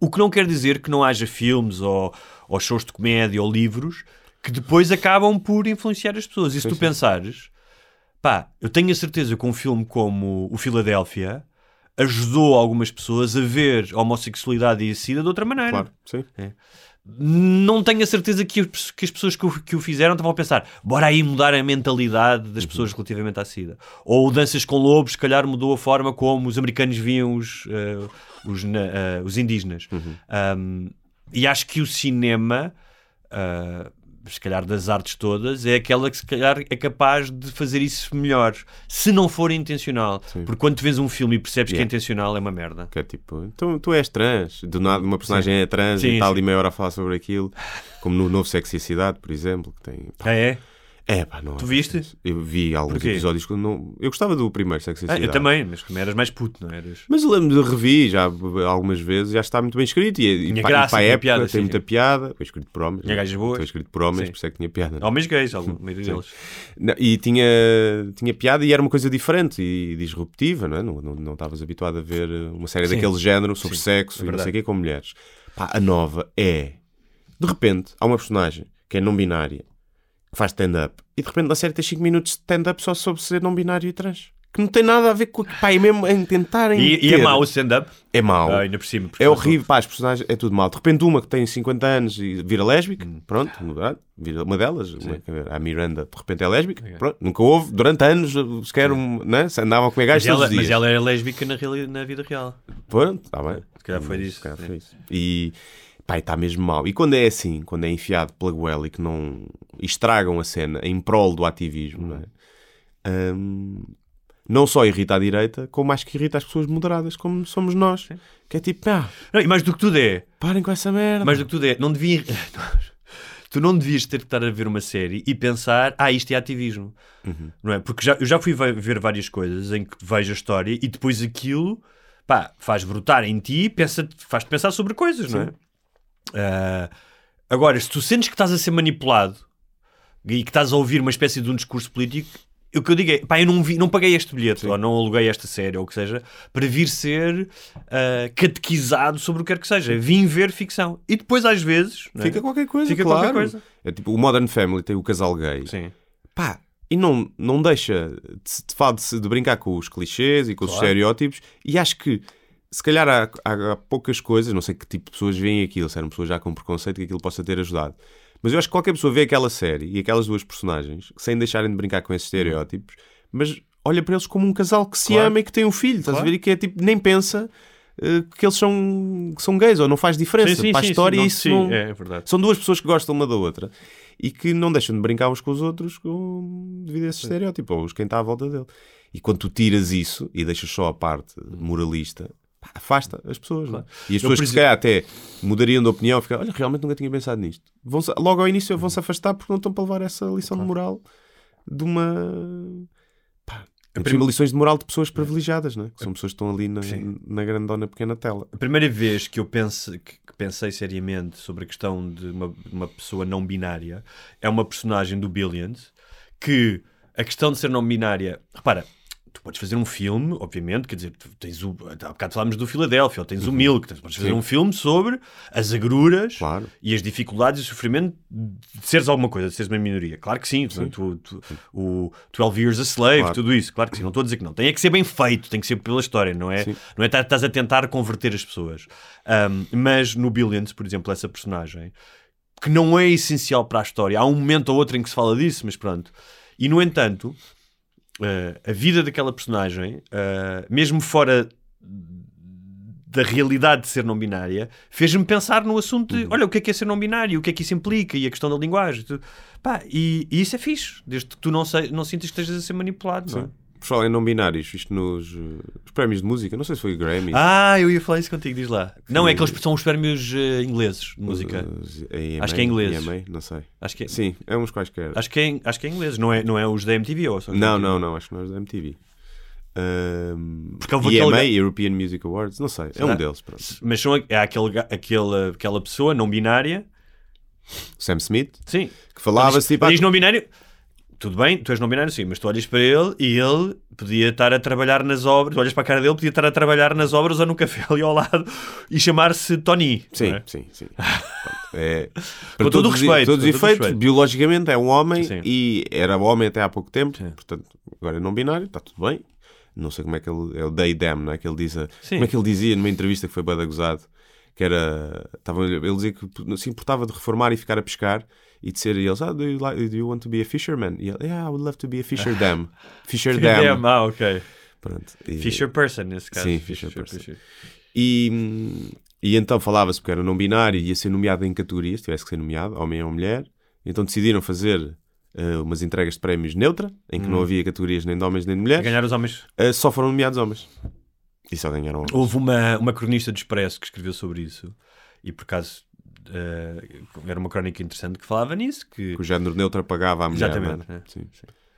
O que não quer dizer que não haja filmes ou, ou shows de comédia ou livros que depois acabam por influenciar as pessoas. E se tu pensares, pá, eu tenho a certeza que um filme como o Filadélfia ajudou algumas pessoas a ver a homossexualidade e a SIDA de outra maneira. Claro, sim. Não tenho a certeza que, os- que as pessoas que o, que o fizeram estavam a pensar bora aí mudar a mentalidade das pessoas relativamente à SIDA. Ou Danças com Lobos, se calhar mudou a forma como os americanos viam os, eh, os, eh, os indígenas. Um, e acho que o cinema, ah, se calhar das artes todas, é aquela que se calhar é capaz de fazer isso melhor, se não for intencional. Porque quando tu vês um filme e percebes que é Yeah. intencional, é uma merda. Que é tipo, então tu és trans. Do nada uma personagem é trans Sim, e está sim. ali meia hora a falar sobre aquilo. Como no novo Sexy Cidade, por exemplo, que tem. Ah, é? É pá, não. Tu viste? Eu vi alguns Porquê? episódios que não. Eu gostava do primeiro, Sex and Ah, eu também, mas como eras mais puto, não eras? Mas eu lembro de revi já algumas vezes, já está muito bem escrito. E, e Tinha graça, para a época piada, tem sim, muita piada. Foi escrito por homens. Tinha não é? gajas boas. Foi escrito por homens, Sim. por isso é que tinha piada. não é? Homens gays, algum, Sim. deles. Não, E tinha, tinha piada e era uma coisa diferente e disruptiva, não é? Não não- não estavas habituado a ver uma série Sim. daquele género sobre Sim, sexo é e não sei o quê com mulheres. Pá, a nova é. De repente, há uma personagem que é não binária, faz stand-up, e de repente na série tem 5 minutos de stand-up só sobre ser não binário e trans. Que não tem nada a ver com. Pá, é mesmo em tentarem. E, e é mau o stand-up? É mau. Ah, ainda por cima. É horrível, pá, as personagens, é tudo mal. De repente, uma que tem 50 anos e vira lésbica, Hum. pronto, ah, vira uma delas, uma, a Miranda, de repente é lésbica, pronto, nunca houve, durante anos, sequer, um, né, se andavam a comer gajos todos ela, os dias. mas ela é lésbica na, na vida real. Pronto, está bem. Se calhar foi Mas, disso, se calhar foi isso. E, pá, está mesmo mal. E quando é assim, quando é enfiado pela goela e que não estragam a cena em prol do ativismo, não é? Hum, não só irrita a direita, como acho que irrita as pessoas moderadas, como somos nós. Que é tipo, ah, Não, e mais do que tudo é, parem com essa merda. mais do que tudo é, não devia... tu não devias ter que estar a ver uma série e pensar, ah, isto é ativismo. Uhum. Não é? Porque já, eu já fui ve- ver várias coisas em que vejo a história e depois aquilo, pá, faz brotar em ti, pensa, faz-te pensar sobre coisas, não é? Ah, agora, se tu sentes que estás a ser manipulado e que estás a ouvir uma espécie de um discurso político, o que eu digo é, pá, eu não, vi, não paguei este bilhete, ou não aluguei esta série, ou o que seja, para vir ser ah, catequizado sobre o que quer que seja. Vim ver ficção. E depois, às vezes, não é? Fica qualquer coisa, Fica claro. qualquer coisa. É tipo, o Modern Family tem o casal gay. Sim. Pá, e não, não deixa de, de, de, de brincar com os clichês e com os Claro. estereótipos. E acho que, se calhar, há, há- há poucas coisas, não sei que tipo de pessoas veem aquilo, se eram pessoas já com preconceito, que aquilo possa ter ajudado. Mas eu acho que qualquer pessoa vê aquela série e aquelas duas personagens, sem deixarem de brincar com esses estereótipos, mas olha para eles como um casal que se Claro. ama e que tem um filho, estás Claro. a ver? E que é tipo, nem pensa eh, que eles são, que são gays, ou não faz diferença. Sim, sim, para a sim, história não- isso sim, não... é verdade. São duas pessoas que gostam uma da outra e que não deixam de brincar uns com os outros com... devido a esse estereótipo, ou os quem está à volta dele. E quando tu tiras isso e deixas só a parte moralista, pá, afasta as pessoas. não é? E as Eu, pessoas que se calhar até mudariam de opinião, ficam, olha, realmente nunca tinha pensado nisto. Vão logo ao início vão-se afastar porque não estão para levar essa lição de moral de uma. Pá, A prim... lições de moral de pessoas privilegiadas, não é? Que são pessoas que estão ali na, na grandona pequena tela. A primeira vez que eu pense, que pensei seriamente sobre a questão de uma, uma pessoa não binária é uma personagem do Billions que a questão de ser não binária, repara, tu podes fazer um filme, obviamente, quer dizer, tens o. Há bocado falámos do Filadélfia, ou tens o Milk, tu podes fazer Sim. um filme sobre as agruras Claro. e as dificuldades e o sofrimento de seres alguma coisa, de seres uma minoria. Claro que sim, tu- tu- o 12 Years a Slave, Claro. tudo isso, claro que sim, não estou a dizer que não. Tem é que ser bem feito, tem que ser pela história, não é? Sim. Não é estar- estás a tentar converter as pessoas. Um, mas no Billions, por exemplo, essa personagem, que não é essencial para a história, há um momento ou outro em que se fala disso, mas pronto. E no entanto, eh, a vida daquela personagem, eh, mesmo fora da realidade de ser não binária, fez-me pensar no assunto de, olha, o que é que é ser não binário, o que é que isso implica e a questão da linguagem. Pá, e, e isso é fixe, desde que tu não, sei, não sintas que estejas a ser manipulado. Não é? Por falar em não binários, isto nos eh, os prémios de música, não sei se foi o Grammy. Ah, eu ia falar isso contigo, diz lá. Não, é que eles são os prémios eh, ingleses de música. Os AMA, Acho que é inglês. AMA, não sei. Acho que é, Sim, é uns quaisquer. acho que é, acho que é inglês, não é, não é os da MTV ou só os da Não, MTV? não, não, acho que não é os da MTV. Um, Porque houve EMA, aquele European Music Awards, não sei, é Será? um deles. Pronto. Mas são, é aquele, ga- aquele, aquela pessoa não binária, Sam Smith, sim. que falava-se tipo. Diz não binário, tudo bem, tu és não binário, sim, mas tu olhas para ele e ele podia estar a trabalhar nas obras, tu olhas para a cara dele, podia estar a trabalhar nas obras ou no café ali ao lado e chamar-se Tony. Sim, é? sim, sim. É, Com todo o todos, respeito, todos os efeitos, respeito. biologicamente é um homem Sim. e era homem até há pouco tempo, Sim. portanto, agora é não binário, está tudo bem. Não sei como é que ele. É o they, them, não é? Que ele diz. a-. Como é que ele dizia numa entrevista que foi bada gozado? Que era. Estava, ele dizia que se importava de reformar e ficar a pescar e de ser. Eles, ah, do you, like, do you want to be a fisherman? E ele, yeah, I would love to be a fisher them. Fisher them. Damn, ah, ok. Pronto. E- Fisher person, nesse caso. Sim, Fisher person. E, e então falava-se porque era não binário e ia ser nomeado em categorias, tivesse que ser nomeado, homem ou mulher. Então decidiram fazer eh, umas entregas de prémios neutra, em que Hum. não havia categorias nem de homens nem de mulheres. Ganhar os homens. Eh, só foram nomeados homens. E só ganharam homens. Houve uma, uma cronista do Expresso que escreveu sobre isso e por acaso eh, era uma crónica interessante que falava nisso. Que, Que o género neutro apagava a mulher. Exatamente, não é? é. Sim.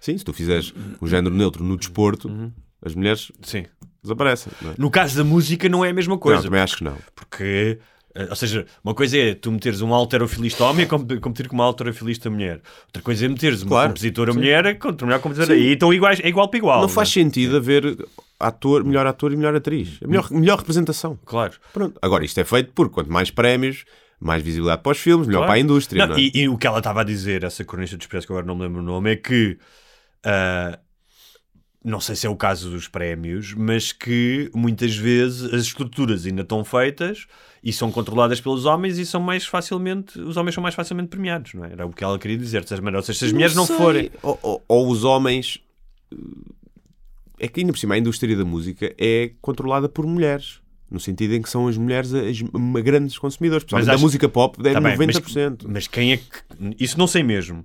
Sim, se tu fizeres o género neutro no desporto, as mulheres sim. desaparecem. Não é? No caso da música, não é a mesma Não, coisa. também acho que não. Porque, eh, ou seja, uma coisa é tu meteres um alterofilista homem a com- competir com uma alterofilista mulher. Outra coisa é meteres uma Claro, compositora sim. mulher contra uma mulher compositora. E estão iguais, é igual para igual. não faz é? sentido haver ator, melhor ator e melhor atriz. A melhor, melhor representação. Claro. Pronto. Agora, isto é feito porque quanto mais prémios, mais visibilidade para os filmes, melhor Claro. para a indústria. Não, não é? e, e o que ela estava a dizer, essa cronista do Expresso, que agora não me lembro o nome, é que ah, não sei se é o caso dos prémios, mas que muitas vezes as estruturas ainda estão feitas e são controladas pelos homens e são mais facilmente, os homens são mais facilmente premiados, não é? Era o que ela queria dizer, de maneira. Ou seja, se as mulheres não sei. forem. Ou, ou- ou os homens. É que ainda por cima a indústria da música é controlada por mulheres. No sentido em que são as mulheres as, grandes consumidoras. Da acho- música pop é Tá bem, 90%. Mas, mas quem é que. Isso não sei mesmo.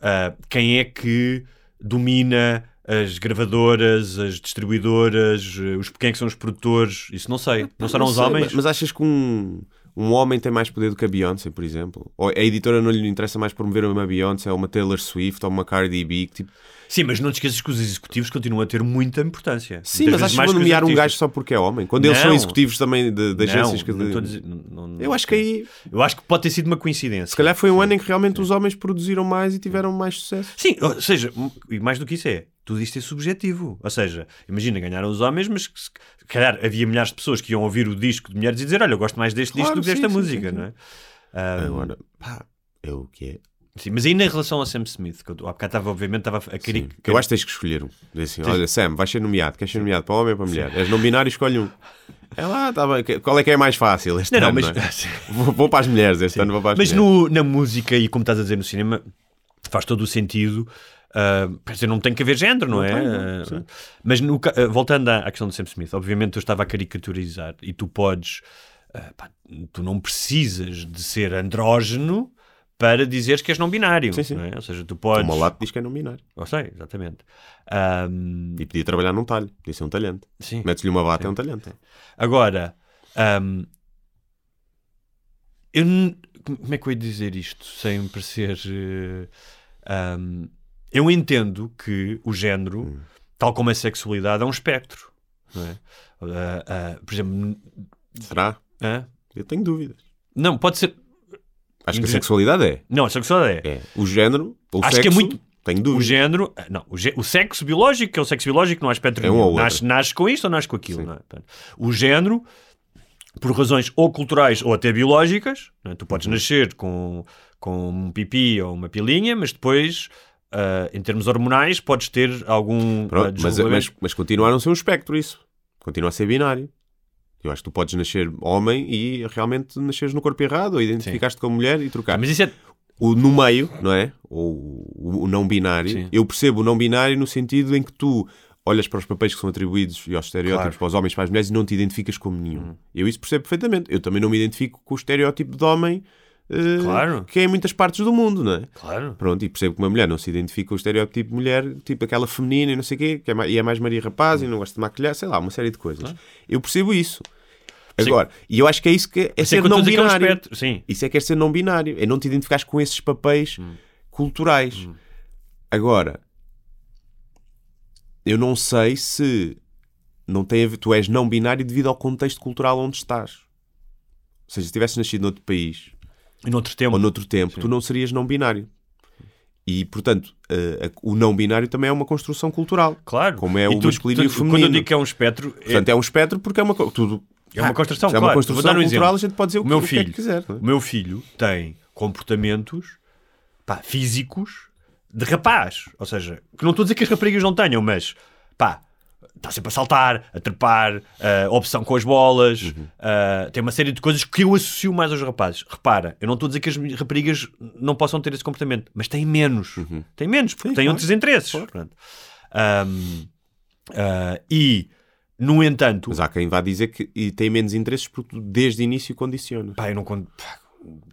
Ah, quem é que domina as gravadoras, as distribuidoras, eh, os, quem é que são os produtores? Isso não sei. Não serão Não os sei, homens? Mas, mas achas que um, um homem tem mais poder do que a Beyoncé, por exemplo? Ou a editora não lhe interessa mais promover uma Beyoncé ou uma Taylor Swift ou uma Cardi B? que Tipo... Sim, mas não te esqueças que os executivos continuam a ter muita importância. Sim, mas achas que vão nomear um gajo só porque é homem? Quando eles são Não. executivos também de, de agências Não, que... não dizer- não- não- Eu acho que aí, Eu acho que pode ter sido uma coincidência. se calhar foi um ano em que realmente os homens produziram mais e tiveram mais sucesso. Sim, ou seja, e mais do que isso é, tudo isto é subjetivo. Ou seja, imagina, ganharam os homens, mas se calhar havia milhares de pessoas que iam ouvir o disco de mulheres e dizer: Olha, eu gosto mais deste Claro, disco do que desta sim, sim, música, sim, sim. não é? Ah, Agora, pá, é o que é. Sim, mas aí na relação a Sam Smith, que eu há bocado estava, obviamente, estava a querer. Sim. Eu acho que tens que escolher um. Assim, olha, Sam, vais ser nomeado. Queres ser nomeado para homem ou para mulher? És não binário, escolhe um. É lá, tá bem. Qual é que é mais fácil este Não, não, ano? mas- não é? vou, vou para as mulheres este ano, vou para as Mas mulheres. no, na música, e como estás a dizer no cinema, faz todo o sentido. Uh, quer dizer, não tem que haver género, não, é? tem, não, Uh, sim. mas no uh, voltando à, à questão do Sam Smith, obviamente eu estava a caricaturizar e tu podes, uh, pá, tu não precisas de ser andrógeno para dizeres que és não binário, Sim, sim. não é? Ou seja, tu podes. Malato diz que é não binário. Eu sei, exatamente. Um, E podia trabalhar num talho. Podia ser um talhante. sim. Metes-lhe uma bata, é um talhante. Agora, hum, eu como é que eu ia dizer isto sem parecer. eh, hum, eu entendo que o género, Hum. tal como a sexualidade, é um espectro. Não, é? Ah, ah, por exemplo, Será? hã? Eu tenho dúvidas. não, pode ser. Acho que a sexualidade é. Não, a sexualidade é. É. O género, o Acho sexo, que é muito- tenho O género, não, o, gé- o sexo biológico, que é o sexo biológico, não há espectro É um nenhum. ou. Nasce, nasce com isto ou nasce com aquilo. É? O género, por razões ou culturais ou até biológicas, é? tu Uhum. podes nascer com, com um pipi ou uma pilinha, mas depois, ah, em termos hormonais, podes ter algum Pronto, mas, desregulamento. mas, mas continua a não ser um espectro isso. Continua a ser binário. Eu acho que tu podes nascer homem e realmente nasceres no corpo errado, ou identificaste como mulher e trocar. Mas isso é. O no meio, não é? Ou o, o não binário. Sim. Eu percebo o não binário no sentido em que tu olhas para os papéis que são atribuídos e aos estereótipos Claro. Para os homens e para as mulheres e não te identificas como nenhum. Eu isso percebo perfeitamente. Eu também não me identifico com o estereótipo de homem eh, Claro. que é em muitas partes do mundo, não é? Claro. Pronto, e percebo que uma mulher não se identifica com o estereótipo de mulher, tipo aquela feminina e não sei o quê, que é mais, e é mais Maria Rapaz e não gosta de maquilhar, sei lá, uma série de coisas. Eu percebo isso. Sim. Agora, e eu acho que é isso que é, é ser não é binário. Sim. Isso é que é ser não binário, é não te identificares com esses papéis Hum. culturais. Agora, eu não sei se não tem a ver, tu és não binário devido ao contexto cultural onde estás. Ou seja, se tivesses nascido noutro país E noutro tempo. ou noutro tempo, tu não serias não binário. E, portanto, a- o não binário também é uma construção cultural. Claro. Como é E o masculino e o Quando eu feminino. digo que é um espectro, é- Portanto, é um espectro porque é uma tudo. É uma construção, Se é claro. uma Vou construção dar um cultural, exemplo. a gente pode dizer o, o meu que, filho, o que é que quiser. é? o meu filho tem comportamentos pá, físicos de rapaz. Ou seja, que não estou a dizer que as raparigas não tenham, mas pá, está sempre a saltar, a trepar, opção com as bolas, Uhum. ah, tem uma série de coisas que eu associo mais aos rapazes. Repara, eu não estou a dizer que as raparigas não possam ter esse comportamento, mas têm menos. Têm menos, porque Uhum. Sim, têm claro. outros interesses. Pronto. Ahm, ah, e, no entanto, Mas há quem vá dizer que e tem menos interesses porque desde o início condicionas. Pá, eu não pá,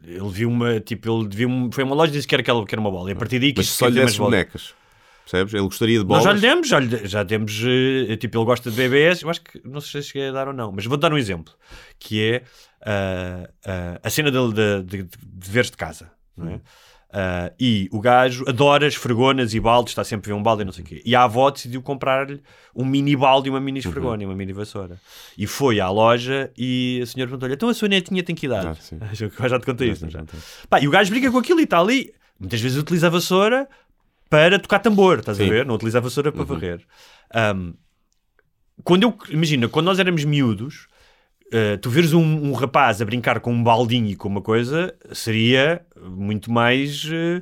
Ele viu uma, tipo, ele viu um- foi uma loja e disse que era, que era uma bola. E a partir daí Mas se só lhe bolas. bonecas. percebes? Ele gostaria de Nós bolas. já lhe demos, já, lhe, já demos, eh, tipo, ele gosta de BBS, eu acho que, não sei se cheguei a dar ou não, mas vou dar um exemplo, que é ah, ah, a cena dele de, de, de deveres de casa, não é? Ah, e o gajo adora esfregonas e baldes, está sempre a ver um balde e não sei o quê. E a avó decidiu comprar-lhe um mini balde e uma mini esfregona e uma mini vassoura. E foi à loja e a senhora perguntou-lhe, então a sua netinha tem que idade? Ah, sim. Eu já te contei isso, já? Exatamente. Pá, e o gajo brinca com aquilo e está ali. Muitas vezes utiliza a vassoura para tocar tambor, estás a Sim. ver? Não utiliza a vassoura para varrer. Ahm, quando eu, imagina, quando nós éramos miúdos, eh, tu veres um, um rapaz a brincar com um baldinho e com uma coisa, seria muito mais eh,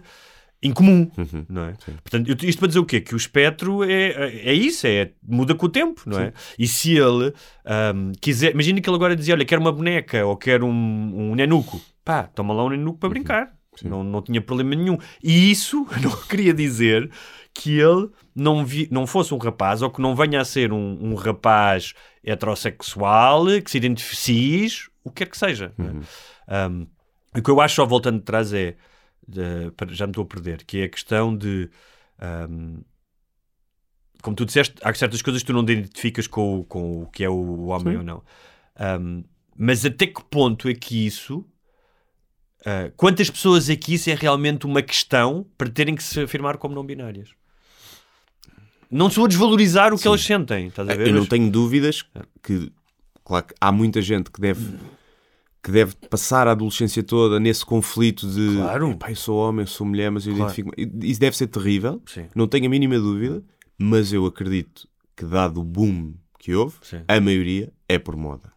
incomum, não é? Portanto, eu- isto para dizer o quê? Que o espectro é, é isso, é, muda com o tempo, não é? E se ele ahm, quiser, imagina que ele agora dizia, olha, quero uma boneca ou quero um, um nenuco, pá, toma lá um nenuco para brincar. Não, não tinha problema nenhum. E isso não queria dizer que ele não, vi, não fosse um rapaz ou que não venha a ser um, um rapaz heterossexual que se identifique o que quer que seja. é? Um, o que eu acho, só voltando de trás, é de- já me estou a perder, que é a questão de um, como tu disseste, há certas coisas que tu não identificas com, o- com o que é o homem ou não. Um, mas até que ponto é que isso Uh, quantas pessoas aqui isso é realmente uma questão para terem que se afirmar como não binárias? Não sou a desvalorizar o que elas sentem, estás a ver? Eu não tenho dúvidas que, claro, que há muita gente que deve, que deve passar a adolescência toda nesse conflito de Claro. "Epá, eu sou homem, eu sou mulher, mas eu Claro. identifico Isso deve ser terrível, Sim. não tenho a mínima dúvida, mas eu acredito que, dado o boom que houve, Sim. a maioria é por moda.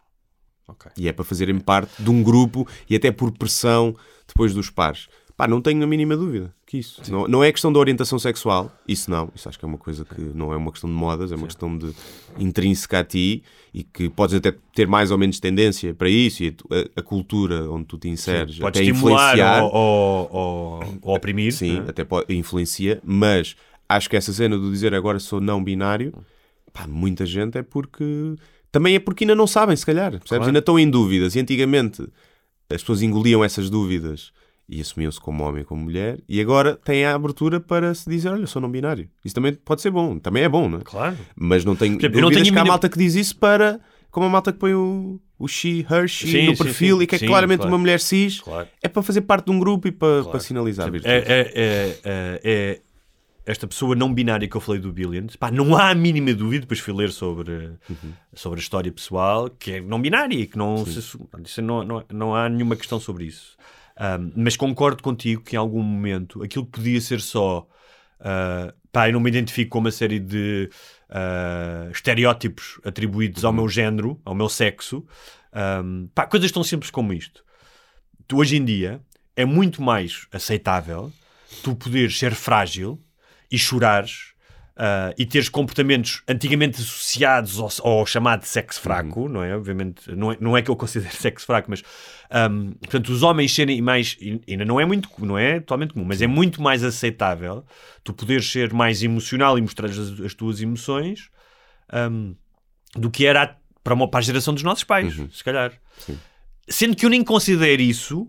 Ok. E é para fazerem parte de um grupo e até por pressão depois dos pares. Pá, não tenho a mínima dúvida que isso. Não, não é questão da orientação sexual, isso não. Isso acho que é uma coisa que não é uma questão de modas, é uma questão de intrínseca a ti e que podes até ter mais ou menos tendência para isso e a, a- cultura onde tu te inseres Pode até estimular influenciar. ou, ou, ou- ou oprimir. Sim, né? até pode, influencia, mas acho que essa cena do dizer agora sou não binário, pá, muita gente é porque. Também é porque ainda não sabem, se calhar, percebes? Claro. Ainda estão em dúvidas. E antigamente as pessoas engoliam essas dúvidas e assumiam-se como homem e como mulher, e agora têm a abertura para se dizer: Olha, sou não binário. Isso também pode ser bom, também é bom, não é? Claro. Mas não tenho dúvidas não tenho que há malta que diz isso para. Como a malta que põe o, o she, her, she Sim, no perfil sim. e que é claramente claro. uma mulher cis, Claro. é para fazer parte de um grupo e para, para sinalizar É, virtudes. é, é, é, é esta pessoa não binária que eu falei do Billions, pá, não há a mínima dúvida, depois fui ler sobre, Uhum. sobre a história pessoal, que é não binária e que não, se, não, não, não há nenhuma questão sobre isso. Ahm, mas concordo contigo que em algum momento aquilo podia ser só ah, pá, eu não me identifico com uma série de ah, estereótipos atribuídos Uhum. ao meu género, ao meu sexo, ahm, pá, coisas tão simples como isto tu hoje em dia é muito mais aceitável tu poderes ser frágil e chorares ah, e teres comportamentos antigamente associados ao, ao chamado sexo fraco, não é? Obviamente, não é, não é que eu considere sexo fraco, mas ahm, portanto, os homens serem mais, ainda não é muito, não é totalmente comum, mas é muito mais aceitável tu poderes ser mais emocional e mostrar as, as tuas emoções ahm, do que era para, uma, para a geração dos nossos pais, se calhar. Sendo que eu nem considero isso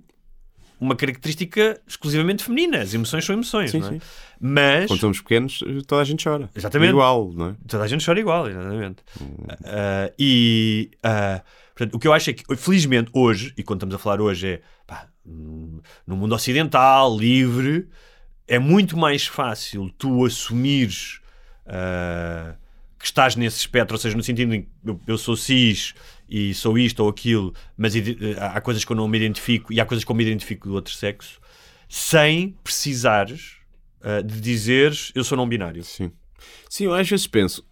uma característica exclusivamente feminina. As emoções são emoções, Sim, não é? sim. Mas Quando somos pequenos, toda a gente chora. Exatamente. Igual, não é? toda a gente chora igual, exatamente. Ah, e ah, portanto, o que eu acho é que, felizmente, hoje, e quando estamos a falar hoje, é pá, hum, no mundo ocidental, livre, é muito mais fácil tu assumires ah, que estás nesse espectro, ou seja, no sentido em que eu, eu sou cis e sou isto ou aquilo, mas ide- há coisas que eu não me identifico e há coisas que eu me identifico do outro sexo, sem precisares ah, de dizeres eu sou não binário. Sim. Sim, eu às vezes penso,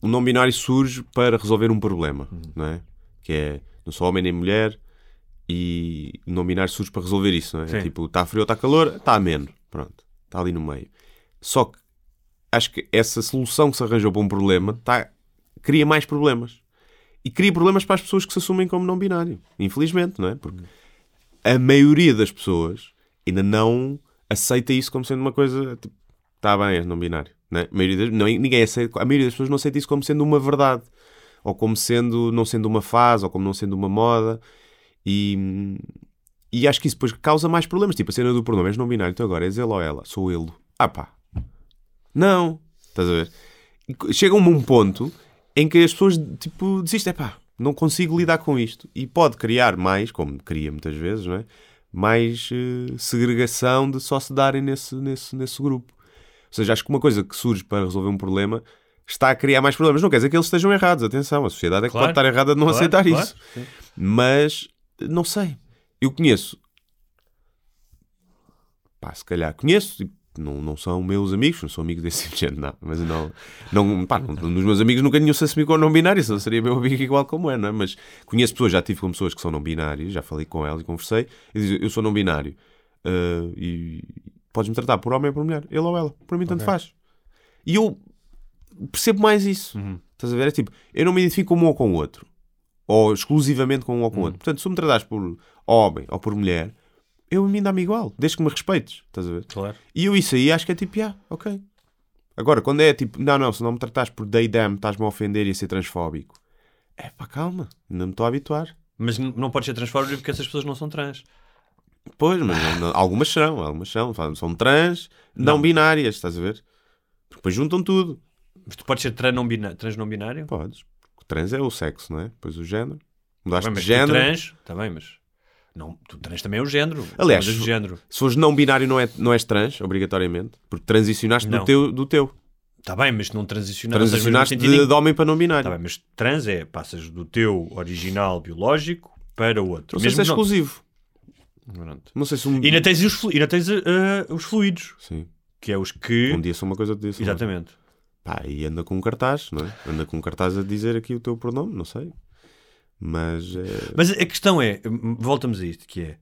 o não binário surge para resolver um problema, Uhum. não é? Que é, não sou homem nem mulher e o não binário surge para resolver isso, não é? Sim. Tipo, está frio ou está calor, está ameno, pronto, está ali no meio. Só que acho que essa solução que se arranjou para um problema tá, cria mais problemas. E cria problemas para as pessoas que se assumem como não binário. Infelizmente, não é? Porque a maioria das pessoas ainda não aceita isso como sendo uma coisa tipo, está bem, és não binário. Não é? a, maioria das, não, ninguém aceita, a maioria das pessoas não aceita isso como sendo uma verdade. Ou como sendo, não sendo uma fase, ou como não sendo uma moda. E, e acho que isso depois causa mais problemas. Tipo, a cena do pronome és não binário, então agora és ele ou ela, sou ele. Ah pá, Não. Estás a ver? E Chega um ponto em que as pessoas, tipo, desistem. Pá, não consigo lidar com isto. E pode criar mais, como cria muitas vezes, não é? Mais eh, segregação de só se darem nesse, nesse, nesse grupo. Ou seja, acho que uma coisa que surge para resolver um problema está a criar mais problemas. Não quer dizer que eles estejam errados. Atenção, a sociedade é que Claro. pode estar errada de não Claro, aceitar claro, isso. sim. Mas, não sei. Eu conheço pá, se calhar conheço, tipo, não, não são meus amigos, não sou amigo desse de gente, não. Mas não, não, pá, não, nos meus amigos nunca nenhum se assumiu como não binário, senão seria meu amigo igual como é, não é? Mas conheço pessoas, já tive com pessoas que são não binários, já falei com elas e conversei, e dizem, eu sou não binário, ah, e podes-me tratar por homem ou por mulher, ele ou ela, para mim tanto faz. E eu percebo mais isso, estás a ver? É tipo, eu não me identifico com um ou com o outro, ou exclusivamente com um ou com o outro. Portanto, se me tratares por homem ou por mulher, eu me dá-me igual, desde que me respeites, estás a ver? Claro. E eu isso aí acho que é tipo, ah, ok. Agora, quando é tipo, não, não, se não me tratares por they, them, estás-me a ofender e a ser transfóbico. É pá, calma, ainda me estou a habituar. Mas não pode ser transfóbico porque essas pessoas não são trans. Pois, mas não- não- algumas são, algumas são. São trans, não, Não. binárias, estás a ver? Depois juntam tudo. Mas tu podes ser trans não, bina- trans não binário? Podes. O trans é o sexo, não é? Depois o género. Mudaste Bem, de género. trans, está bem, mas não, tu trans também é o género. Aliás, de género. Se fores não binário, não, é, não és trans, obrigatoriamente. Porque transicionaste do Não. teu. Do teu. Está bem, mas não não Transicionaste sentido de, em- de homem para não binário. Tá bem, mas trans é, passas do teu original biológico para o outro. Não sei se é não- exclusivo. Pronto. Não sei se um. E ainda tens os, ainda tens, eh, os fluidos, Sim. que é os que... Um dia são uma coisa, outro dia são outra. Exatamente. Pá, e anda com um cartaz, não é? Anda com um cartaz a dizer aqui o teu pronome, não sei. Mas. É... Mas a questão é, voltamos a isto, que é,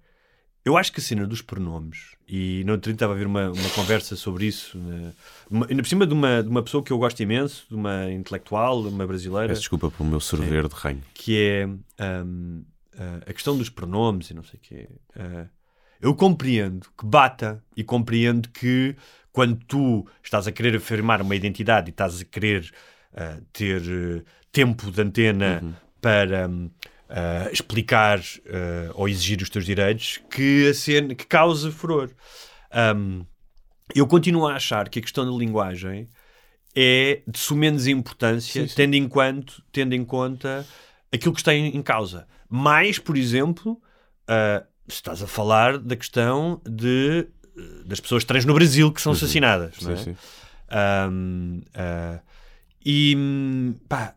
eu acho que a cena dos pronomes, e no outro estava a ver uma, uma conversa sobre isso, né, uma, ainda por cima de uma, de uma pessoa que eu gosto imenso, de uma intelectual, de uma brasileira, Peço desculpa pelo meu sorver de ranho. que é hum, a- questão dos pronomes e não sei o quê. Ah, eu compreendo que bata e compreendo que quando tu estás a querer afirmar uma identidade e estás a querer ah, ter eh, tempo de antena para ah, explicar ah, ou exigir os teus direitos, que, que cause furor. Hum, eu continuo a achar que a questão da linguagem é de sumenos importância, Tendo, em quanto, tendo em conta aquilo que está em, em causa. Mais, por exemplo, ah, se estás a falar da questão de, das pessoas trans no Brasil que são assassinadas. não é? Sim, sim. Ahm, ah, e pá,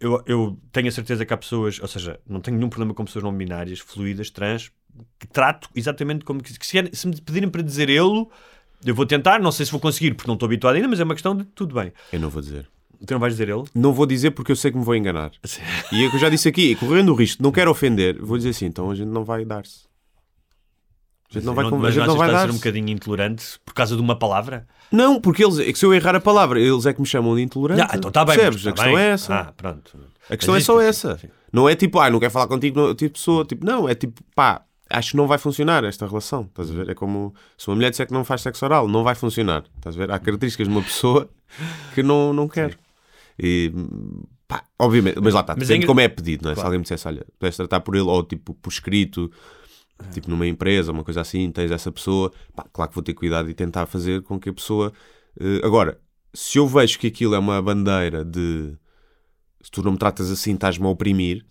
eu, eu tenho a certeza que há pessoas, ou seja, não tenho nenhum problema com pessoas não binárias, fluídas, trans, que trato exatamente como que, que se, se me pedirem para dizer ele, eu vou tentar, não sei se vou conseguir porque não estou habituado ainda, mas é uma questão de tudo bem. Eu não vou dizer. Tu não vais dizer ele? Não vou dizer porque eu sei que me vou enganar. E é que eu já disse aqui, correndo o risco, não quero ofender, vou dizer assim, então a gente não vai dar-se. A gente não vai, não, con- a mas gente não vai estás a ser um bocadinho intolerante por causa de uma palavra? Não, porque eles, é que se eu errar a palavra, eles é que me chamam de intolerante. Ah, então está bem. Percebes? tá a questão bem. é essa. Ah, pronto. A questão Mas é só essa. Não é tipo, ah, não quero falar contigo, não- tipo pessoa. Tipo, não, é tipo, pá, acho que não vai funcionar esta relação. Estás a ver? É como se uma mulher disser que não faz sexo oral, não vai funcionar. Estás a ver? Há características de uma pessoa que não, não quer. E, pá, obviamente, mas lá está, Mas depende é como é pedido, não é? Se Claro. alguém me dissesse, olha, pudedes tratar por ele, ou tipo por escrito, tipo numa empresa, uma coisa assim, tens essa pessoa, pá, claro que vou ter cuidado e tentar fazer com que a pessoa. eh, agora, se eu vejo que aquilo é uma bandeira de se tu não me tratas assim, estás-me a oprimir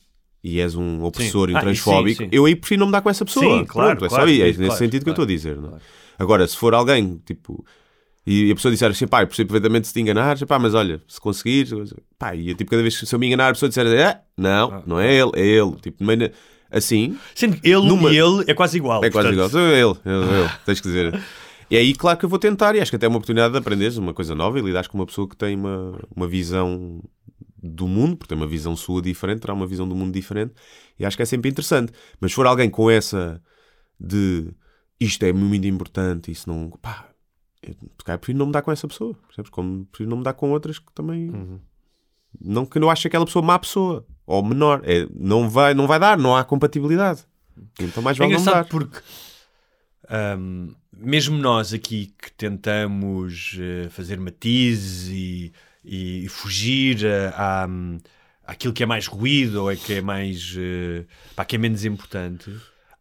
e és um opressor e um Ah, isso sim, transfóbico, sim. eu aí prefiro não me dar com essa pessoa. Sim, claro, Pronto, é claro, é claro, nesse sentido que eu estou claro, a dizer. não é? claro. Agora, se for alguém, tipo, e a pessoa disser assim, pá, eu percebo perfeitamente se te enganares, pá, mas olha, se conseguires, pá, e tipo, cada vez que se eu me enganar, a pessoa disser, ah, não, não é ele, é ele, tipo, assim, Sendo que ele Numa- e ele é quase igual. é quase igual, portanto- sou ele, ele, tens que dizer. E aí, claro que eu vou tentar, e acho que até é uma oportunidade de aprenderes uma coisa nova e lidares com uma pessoa que tem uma, uma visão do mundo, porque tem uma visão sua diferente, terá uma visão do mundo diferente, e acho que é sempre interessante. Mas se for alguém com essa de isto é muito importante, isso não. pá, eu, calhar prefiro não me dar com essa pessoa, percebes? Como prefiro não me dar com outras que também. Uhum. Não que eu não ache aquela pessoa má pessoa, ou menor, é, não, vai, não vai dar, não há compatibilidade. Então mais É vale não me dar. porque ahm, mesmo nós aqui que tentamos eh, fazer matizes e, e- e fugir a, a, àquilo que é mais ruído ou é que é mais eh, pá, que é menos importante,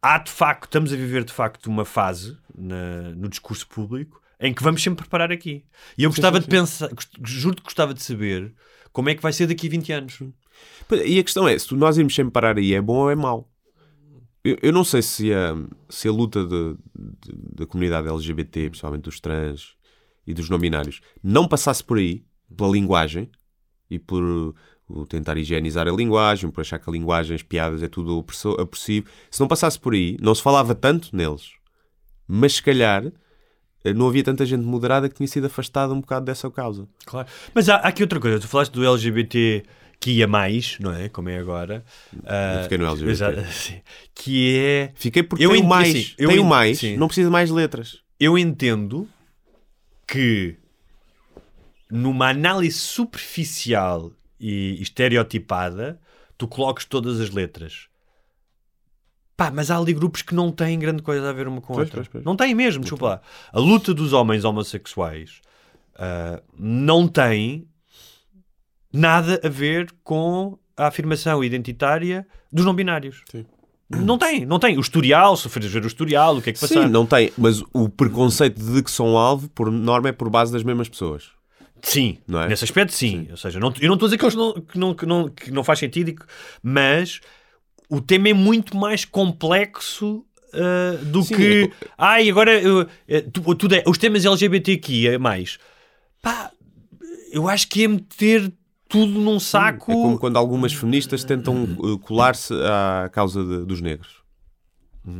há de facto, estamos a viver de facto uma fase na- no discurso público em que vamos sempre preparar aqui. E eu gostava de pensar, juro que gostava de saber como é que vai ser daqui a 20 anos. E a questão é, se nós irmos sempre parar aí, é bom ou é mau? Eu, eu não sei se a, se a luta de- de- da comunidade LGBT, principalmente dos trans e dos não binários, não passasse por aí, pela linguagem, e por tentar higienizar a linguagem, por achar que a linguagem, as piadas é tudo opressivo, se não passasse por aí, não se falava tanto neles, mas se calhar eh, não havia tanta gente moderada que tinha sido afastada um bocado dessa causa. Claro. Mas há, há aqui outra coisa. Tu falaste do LGBT que ia mais, não é? Como é agora. Ah, fiquei no LGBT. exato, sim. que é. Fiquei porque Eu tem o ent- mais, assim, eu tem o ent- mais, sim. não precisa de mais letras. Eu entendo que numa análise superficial e estereotipada tu coloques todas as letras. Pá, mas há ali grupos que não têm grande coisa a ver uma com a Pois, outra. pois, pois. Não têm mesmo, desculpa lá. A luta dos homens homossexuais ah, não tem nada a ver com a afirmação identitária dos não binários. Sim. Não tem, não tem. O historial, se fores ver o historial, o que é que Sim, passaram. não tem, mas o preconceito de que são alvo, por norma, é por base das mesmas pessoas. Sim, Não é? nesse aspecto sim. Ou seja, não, eu não estou a dizer que, não, que, não, que, não, que não faz sentido, mas o tema é muito mais complexo ah, do Sim, que. é Ai, agora eu- tu- tudo é, os temas LGBTQ é mais. Pá, eu acho que é meter tudo num saco. É como quando algumas feministas tentam uh, colar-se à causa de- dos negros.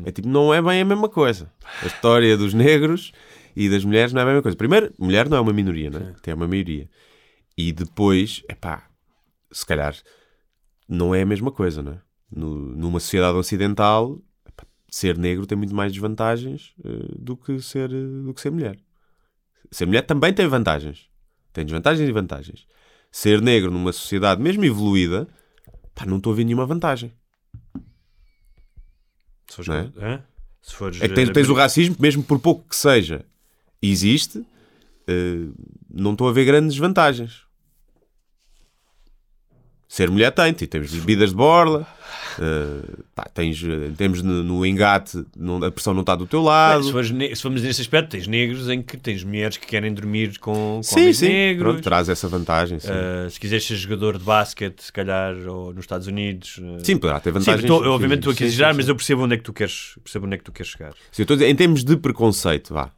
É tipo, não é bem a mesma coisa. A história dos negros e das mulheres não é a mesma coisa. Primeiro, mulher não é uma minoria, não é? Tem uma maioria. E depois, é pá, se calhar não é a mesma coisa, não é? No- numa sociedade ocidental, epá, ser negro tem muito mais desvantagens uh, do, que ser, uh, do que ser mulher. Ser mulher também tem vantagens. Tem desvantagens e vantagens. Ser negro numa sociedade mesmo evoluída, pá, não estou a ver nenhuma vantagem. Se fores, não é? Se fores, É que tens, tens o racismo, mesmo por pouco que seja, existe, eh, não estou a ver grandes vantagens. Ser mulher tem, temos bebidas de borla, eh, pá, tens, eh, temos no, no engate, não- a pressão não está do teu Bem, lado. se, fores ne- se formos nesse aspecto, tens negros em que tens mulheres que querem dormir com, com sim, sim, negros. pronto, traz essa vantagem. Sim, Uh, se quiseres ser jogador de basquete, se calhar, ou nos Estados Unidos. uh, sim poderá ter vantagens. sim, obviamente estou aqui a sim, exagerar, sim, mas eu percebo onde é que tu queres, percebo onde é que tu queres chegar. Sim, eu estou a dizer, em termos de preconceito, vá,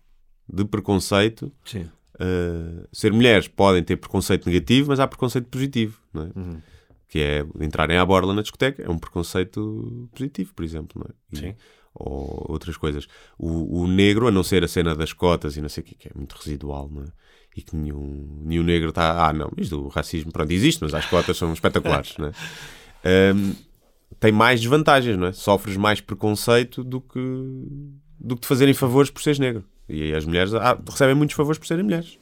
de preconceito, Sim. Uh, ser mulheres podem ter preconceito negativo, mas há preconceito positivo, não é? Uhum. Que é entrarem à borla na discoteca, é um preconceito positivo, por exemplo, não é? E- Sim. Ou outras coisas. O, o negro, a não ser a cena das cotas e não sei o que, que é muito residual, não é? E que nenhum, nenhum negro está. Ah, não, isto do racismo, pronto, existe, mas as cotas são espetaculares, não é? Um, tem mais desvantagens, não é? Sofres mais preconceito do que, do que te fazerem favores por seres negro. E as mulheres ah, recebem muitos favores por serem mulheres.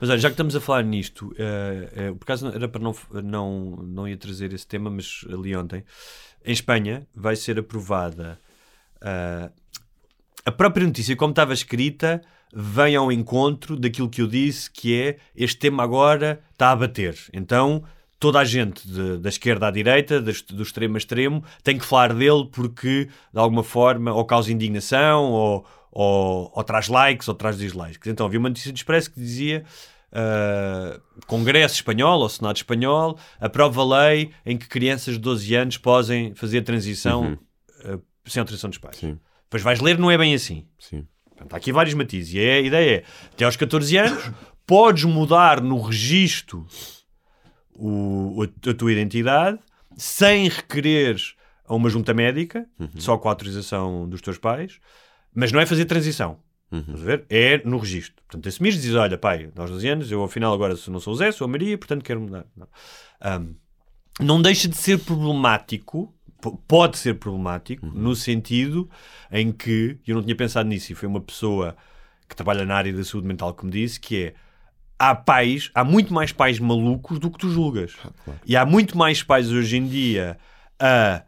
Mas olha, já que estamos a falar nisto, eh, eh, por acaso era para não, não, não ia trazer esse tema, mas ali ontem, em Espanha vai ser aprovada ah, a própria notícia, como estava escrita, vem ao encontro daquilo que eu disse, que é este tema agora está a bater. Então toda a gente de- da esquerda à direita, das- do extremo a extremo, tem que falar dele porque de alguma forma ou causa indignação ou, ou, ou traz likes ou traz dislikes. Então havia uma notícia de Expresso que dizia ah, Congresso Espanhol ou Senado Espanhol aprova lei em que crianças de 12 anos podem fazer a transição ah, sem autorização dos pais. Sim. Depois vais ler, não é bem assim. Sim. Portanto, há aqui vários matizes. E a ideia é, até aos 14 anos, podes mudar no registro o, a, a tua identidade sem requereres a uma junta médica, só com a autorização dos teus pais, mas não é fazer transição. A ver? É no registro. Portanto, assumires e dizes, olha, pai, aos 12 anos, eu afinal agora não sou o Zé, sou a Maria, portanto quero mudar. Não, Ahm, não deixa de ser problemático, pode ser problemático, no sentido em que, eu não tinha pensado nisso, e foi uma pessoa que trabalha na área da saúde mental que me disse, que é, há pais, há muito mais pais malucos do que tu julgas. E há muito mais pais hoje em dia a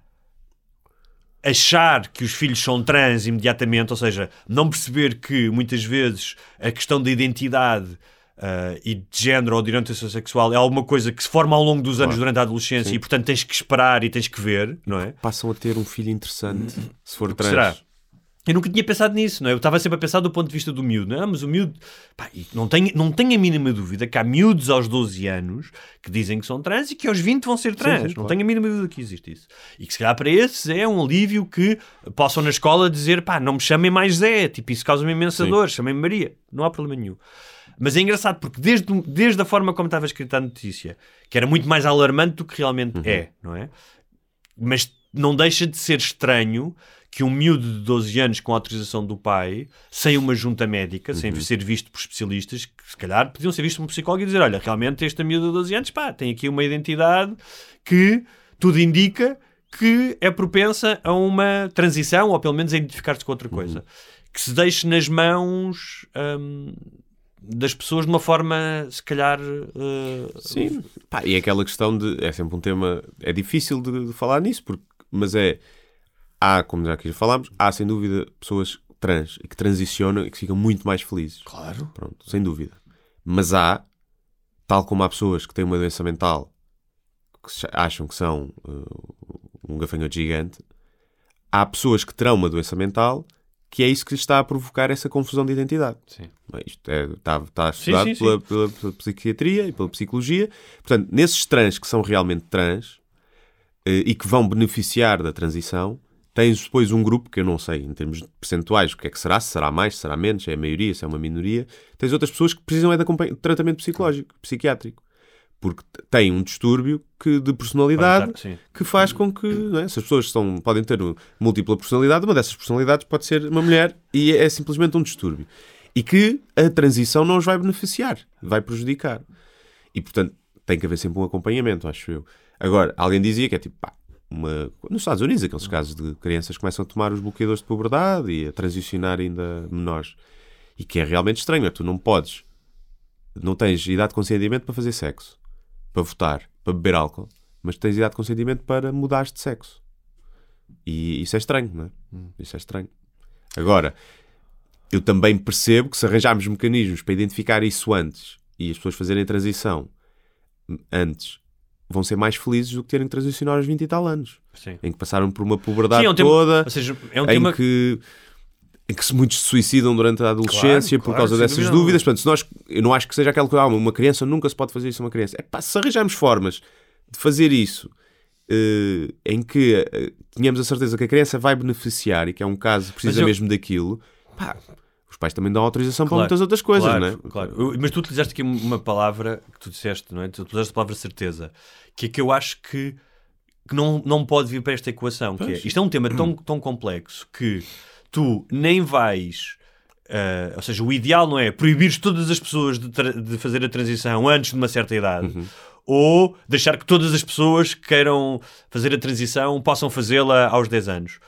achar que os filhos são trans imediatamente, ou seja, não perceber que muitas vezes a questão da identidade ah, e de género ou de orientação sexual é alguma coisa que se forma ao longo dos anos durante a adolescência e portanto tens que esperar e tens que ver, não é? Passam a ter um filho interessante se for trans. será? Eu nunca tinha pensado nisso, não é? Eu estava sempre a pensar do ponto de vista do miúdo, não é? Mas o miúdo, pá, não tenho, não tenho a mínima dúvida que há miúdos aos 12 anos que dizem que são trans e que aos 20 vão ser trans. sim, não claro. tenho a mínima dúvida que existe isso. E que se calhar para esses é um alívio que possam na escola dizer, pá, não me chamem mais Zé, tipo, isso causa-me imensa Sim. dor, chamem-me Maria. Não há problema nenhum. Mas é engraçado porque desde, desde a forma como estava escrita a notícia, que era muito mais alarmante do que realmente é, não é? Mas não deixa de ser estranho que um miúdo de 12 anos com autorização do pai, sem uma junta médica, sem ser visto por especialistas, que se calhar podiam ser vistos por um psicólogo e dizer: Olha, realmente este miúdo de 12 anos, pá, tem aqui uma identidade que tudo indica que é propensa a uma transição, ou pelo menos a identificar-se com outra coisa. Que se deixe nas mãos. hum, das pessoas de uma forma, se calhar, eh, Sim, pá, e é aquela questão de. É sempre um tema. É difícil de, de falar nisso, porque, mas é. Há, como já aqui falámos, há sem dúvida pessoas trans e que transicionam e que ficam muito mais felizes. Claro. Pronto, sem dúvida. Mas há, tal como há pessoas que têm uma doença mental que acham que são uh, um gafanhoto gigante, há pessoas que terão uma doença mental que é isso que está a provocar essa confusão de identidade. Sim. Isto é, está, está estudado sim, sim. Pela, pela- pela psiquiatria e pela psicologia. Portanto, nesses trans que são realmente trans eh, e que vão beneficiar da transição, tens depois um grupo, que eu não sei em termos de percentuais o que é que será, se será mais, se será menos, se é a maioria, se é uma minoria. Tens outras pessoas que precisam é de, de tratamento psicológico, psiquiátrico. Porque têm um distúrbio que, de personalidade estar, que faz com que não é? se as pessoas são, podem ter múltipla personalidade, uma dessas personalidades pode ser uma mulher e é simplesmente um distúrbio. E que a transição não os vai beneficiar, vai prejudicar. E portanto tem que haver sempre um acompanhamento, acho eu. Agora, alguém dizia que é tipo, pá, uma... nos Estados Unidos, aqueles casos de crianças que começam a tomar os bloqueadores de puberdade e a transicionar ainda menores. E que é realmente estranho, é? Tu não podes, não tens idade de consentimento para fazer sexo, para votar, para beber álcool, mas tens idade de consentimento para mudares de sexo. E isso é estranho, não é? Isso é estranho. Agora, eu também percebo que se arranjarmos mecanismos para identificar isso antes e as pessoas fazerem transição antes, vão ser mais felizes do que terem que transicionar aos 20 e tal anos. Sim. Em que passaram por uma puberdade Sim, é um tema- toda, ou seja, é um em, tema- que, em que muitos se suicidam durante a adolescência Claro, por claro, causa dessas dúvida dúvidas. Portanto, se nós, eu não acho que seja aquela coisa, ah, uma criança nunca se pode fazer isso a uma criança. É pá, se arranjarmos formas de fazer isso eh, em que eh, tenhamos a certeza que a criança vai beneficiar e que é um caso que precisa eu- mesmo daquilo, pá, os pais também dão autorização para Claro, muitas outras coisas, claro, não é? Claro. Mas tu utilizaste aqui uma palavra que tu disseste, não é? Tu utilizaste a palavra certeza, que é que eu acho que, que não, não pode vir para esta equação. Que é, isto é um tema tão, tão complexo que tu nem vais. ah, ou seja, o ideal não é proibires todas as pessoas de, de fazer a transição antes de uma certa idade. Uhum. Ou deixar que todas as pessoas que queiram fazer a transição possam fazê-la aos 10 anos.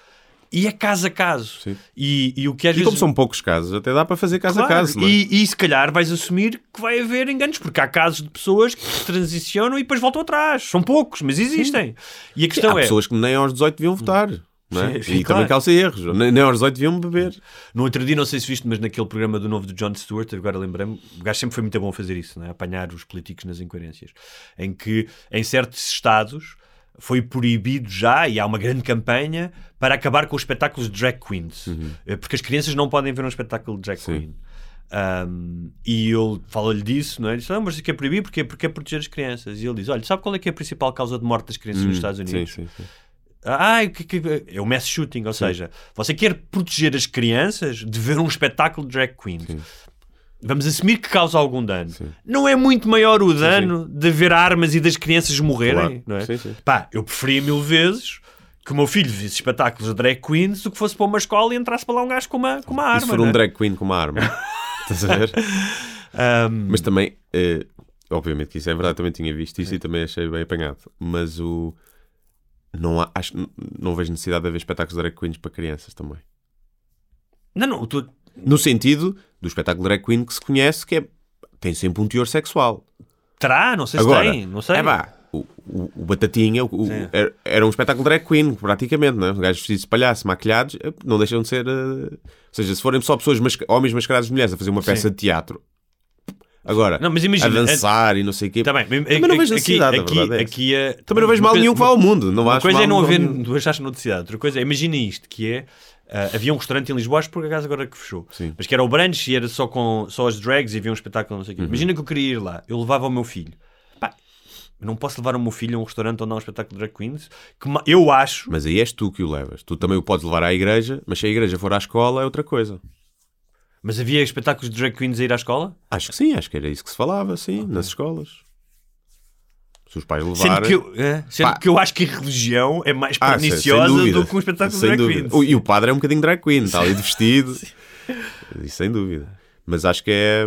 E é caso a caso. Sim. E, e o que às E vezes. como são poucos casos, até dá para fazer caso a Claro, caso, não é? e, e se calhar vais assumir que vai haver enganos, porque há casos de pessoas que transicionam e depois voltam atrás. São poucos, mas existem. E a questão Há é. pessoas que nem aos 18 deviam votar. Não é? Sim, sim, e claro. também calça erros. Nem, nem aos 18 deviam beber. No outro dia, não sei se viste, mas naquele programa do novo do John Stewart, agora lembrei-me, o gajo sempre foi muito bom a fazer isso, é? apanhar os políticos nas incoerências. Em que, em certos estados, foi proibido já, e há uma grande campanha, para acabar com os espetáculos de drag queens. Eh, Porque as crianças não podem ver um espetáculo de drag Sim. queen. Um, e eu falo-lhe disso, não é? Ele disse, não, mas isso que é proibir porque, porque é proteger as crianças. E ele diz: Olha, sabe qual é que é a principal causa de morte das crianças nos Estados Unidos? Sim, sim, sim. Ah, que- que- é o mass shooting, ou seja, você quer proteger as crianças de ver um espetáculo de drag queens. Vamos assumir que causa algum dano. Não é muito maior o dano de ver armas e das crianças morrerem, Claro. não é? Sim, sim. Pá, eu preferia mil vezes que o meu filho visse espetáculos de drag queens do que fosse para uma escola e entrasse para lá um gajo com uma, com uma arma. E se for um é? drag queen com uma arma? Estás a ver? Um, Mas também, eh, obviamente que isso é verdade, também tinha visto isso e também achei bem apanhado. Mas o. Não, há, acho, não vejo necessidade de haver espetáculos de drag queens para crianças também. Não, não, tu, No sentido do espetáculo drag queen que se conhece, que é, tem sempre um teor sexual. terá, não sei se Agora, tem, não sei. É pá, o, o, o Batatinha o- era, era um espetáculo drag queen, praticamente, não é? Os gajos vestidos de palhaço, maquilhados, eh, não deixam de ser. eh, Ou seja, se forem só pessoas, masca- homens mascarados de mulheres a fazer uma peça Sim. de teatro, agora, Não, mas imagina, a dançar e não sei o quê. Tá bem, Também não vejo necessidade, aqui, verdade é aqui, é- Também não vejo mal nenhum que vá ao mundo. Não Uma coisa é não haver necessidade. Outra coisa é, imagina isto, que é Ah, havia um restaurante em Lisboa, acho por acaso agora que fechou. Sim. Mas que era o brunch e era só com só as drags e havia um espetáculo, não sei o Uhum. quê. Imagina que eu queria ir lá, eu levava o meu filho. Pá, não posso levar o meu filho a um restaurante onde há um espetáculo de drag queens, que eu acho. Mas aí és tu que o levas. Tu também o podes levar à igreja, mas se a igreja for à escola é outra coisa. Mas havia espetáculos de drag queens a ir à escola? Acho que sim, acho que era isso que se falava, sim, nas escolas. Se os pais Sendo levarem... que, eu, é, sendo Pá. que eu acho que a religião é mais Ah, sem- sem perniciosa dúvida. do que um espetáculo de Sem drag dúvida. queens. O- E o padre é um bocadinho drag queen, está ali de vestido. Isso sem dúvida. Mas acho que é.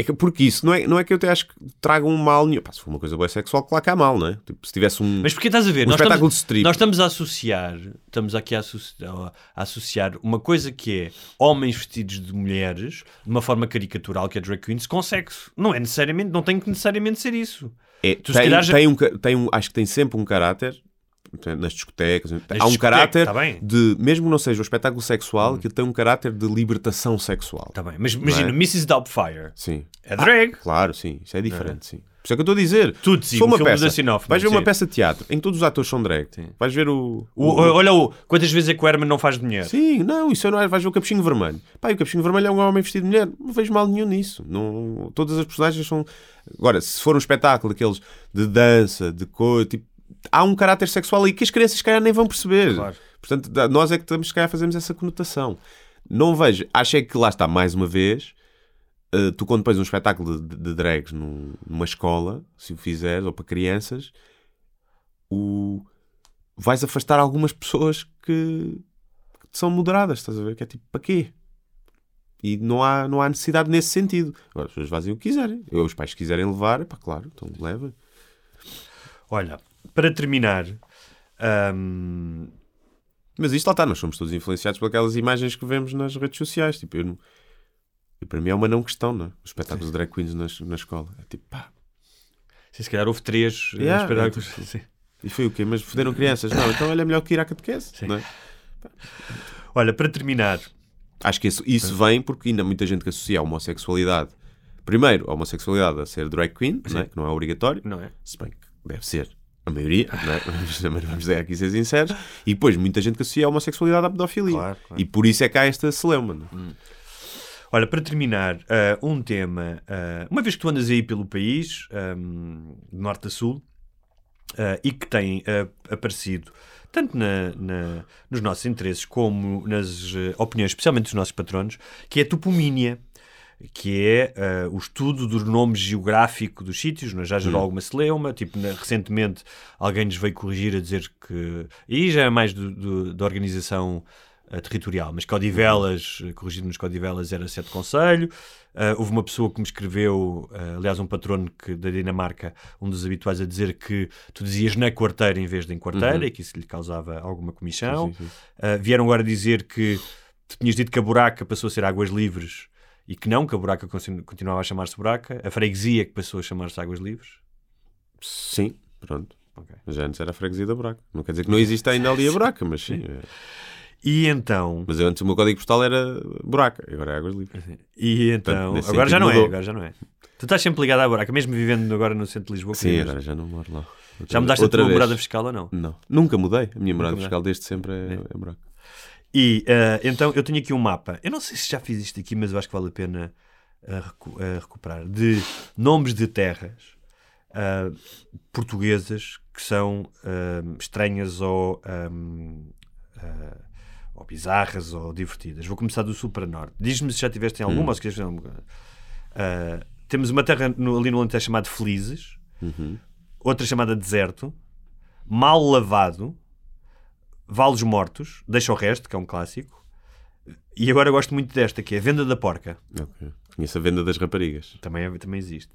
É que porque isso não é, não é que eu te acho que traga um mal nenhum. Pá, se for uma coisa boa sexual, claro que há mal, não é? Tipo, se tivesse um. Mas porque estás a ver? Um nós, espetáculo estamos, de strip. nós estamos a associar, estamos aqui a, associ- a associar uma coisa que é homens vestidos de mulheres, de uma forma caricatural, que é drag queens, com sexo. Não é necessariamente, não tem que necessariamente ser isso. É, Tu tem, calhar já- tem um, tem um- acho que tem sempre um caráter nas discotecas. há um caráter tá. Hum. de, mesmo que não seja um espetáculo sexual, que tem um caráter de libertação sexual. Tá bem. Mas imagina, é? Mrs. Doubtfire Sim. é drag. Claro, sim, isso é diferente, sim. Isso é que eu estou a dizer. Tudo, sim, o uma filme peça, da vais ver sim. uma peça de teatro em que todos os atores são drag. Vais ver o, O- o- olha o, quantas vezes é que o Herman não faz dinheiro? Sim, não, isso não é. Vais ver o Capuchinho Vermelho. Pá, o Capuchinho Vermelho é um homem vestido de mulher. Não vejo mal nenhum nisso. Não, todas as personagens são. Agora, se for um espetáculo daqueles de dança, de coisa, tipo, há um caráter sexual aí que as crianças, se calhar, nem vão perceber. Claro. Portanto, nós é que estamos, se calhar, fazemos essa conotação. Não vejo. Acho é que lá está, mais uma vez. Eh, tu, quando pões um espetáculo de, de drags num- numa escola, se o fizeres, ou para crianças, o... vais afastar algumas pessoas que, que são moderadas, estás a ver? Que é tipo, para quê? E não há, não há necessidade nesse sentido. Agora, as pessoas fazem o que quiserem. Eu, os pais quiserem levar, pá, claro, então leva. Olha, para terminar, hum, Mas isto lá está, nós somos todos influenciados por aquelas imagens que vemos nas redes sociais. Tipo, eu não... e para mim é uma não questão, não é? Os espetáculos de drag queens nas, na escola. É tipo, pá, sim, se calhar houve três eh, Yeah, espetáculos. é tipo- Sim. e foi o quê? Mas foderam crianças? Não, então olha, é melhor que ir à catequese, não é? Olha, para terminar, Acho que isso, isso vem porque ainda há muita gente que associa a homossexualidade. Primeiro, a homossexualidade a ser drag queen, não é? que não é obrigatório, não é? se bem que deve ser a maioria, não é? vamos, também vamos dizer aqui ser sinceros. E depois, muita gente que associa a homossexualidade à pedofilia. Claro, claro. E por isso é que há esta celeuma. não é? Olha, para terminar, ah, um tema. ah, uma vez que tu andas aí pelo país, ahm, de norte a sul, ah, e que tem aparecido tanto na- na- nos nossos interesses como nas opiniões, especialmente dos nossos patronos, que é a topomínia, que é ah, o estudo do nome geográfico dos sítios, é? já gerou alguma celeuma, tipo, na- recentemente alguém nos veio corrigir a dizer que, e já é mais do- do- da organização eh, territorial, mas Codivelas, eh, corrigido nos Codivelas, era sete conselho. Eh, houve uma pessoa que me escreveu, eh, aliás, um patrono que, da Dinamarca, um dos habituais, a dizer que tu dizias na quarteira em vez de em quarteira e que isso lhe causava alguma comissão. Sim, sim, sim. Vieram agora dizer que tu tinhas dito que a buraca passou a ser águas livres e que não, que a buraca continu- continuava a chamar-se buraca. A freguesia que passou a chamar-se águas livres. Sim, pronto. Ok. Já antes era a freguesia da buraca. Não quer dizer que não existe ainda ali a buraca, mas sim. é. E então. Mas eu antes o meu código postal era buraca, agora é águas livres. E então. nesse Agora já não é, mudou. agora já não é. Tu estás sempre ligado à buraca, mesmo vivendo agora no centro de Lisboa. Sim, agora já não moro lá. Outra Já mudaste vez- a tua outra morada vez. fiscal ou não? Não, nunca mudei. A minha morada fiscal desde sempre é, é buraca. E eh, então eu tenho aqui um mapa. Eu não sei se já fiz isto aqui, mas eu acho que vale a pena eh, recu- eh, recuperar. De nomes de terras portuguesas que são estranhas ou, ou bizarras ou divertidas. Vou começar do sul para norte. Diz-me se já tiveste em Hum. alguma ou se queres alguma. Ah, temos uma terra no- ali no Alentejo chamada Felizes, Uhum. outra chamada Deserto, Mal Lavado, Vales Mortos, Deixa o Resto, que é um clássico, e agora eu gosto muito desta, que é Venda da Porca, Ok. Conheço a venda das raparigas. também, é- também existe.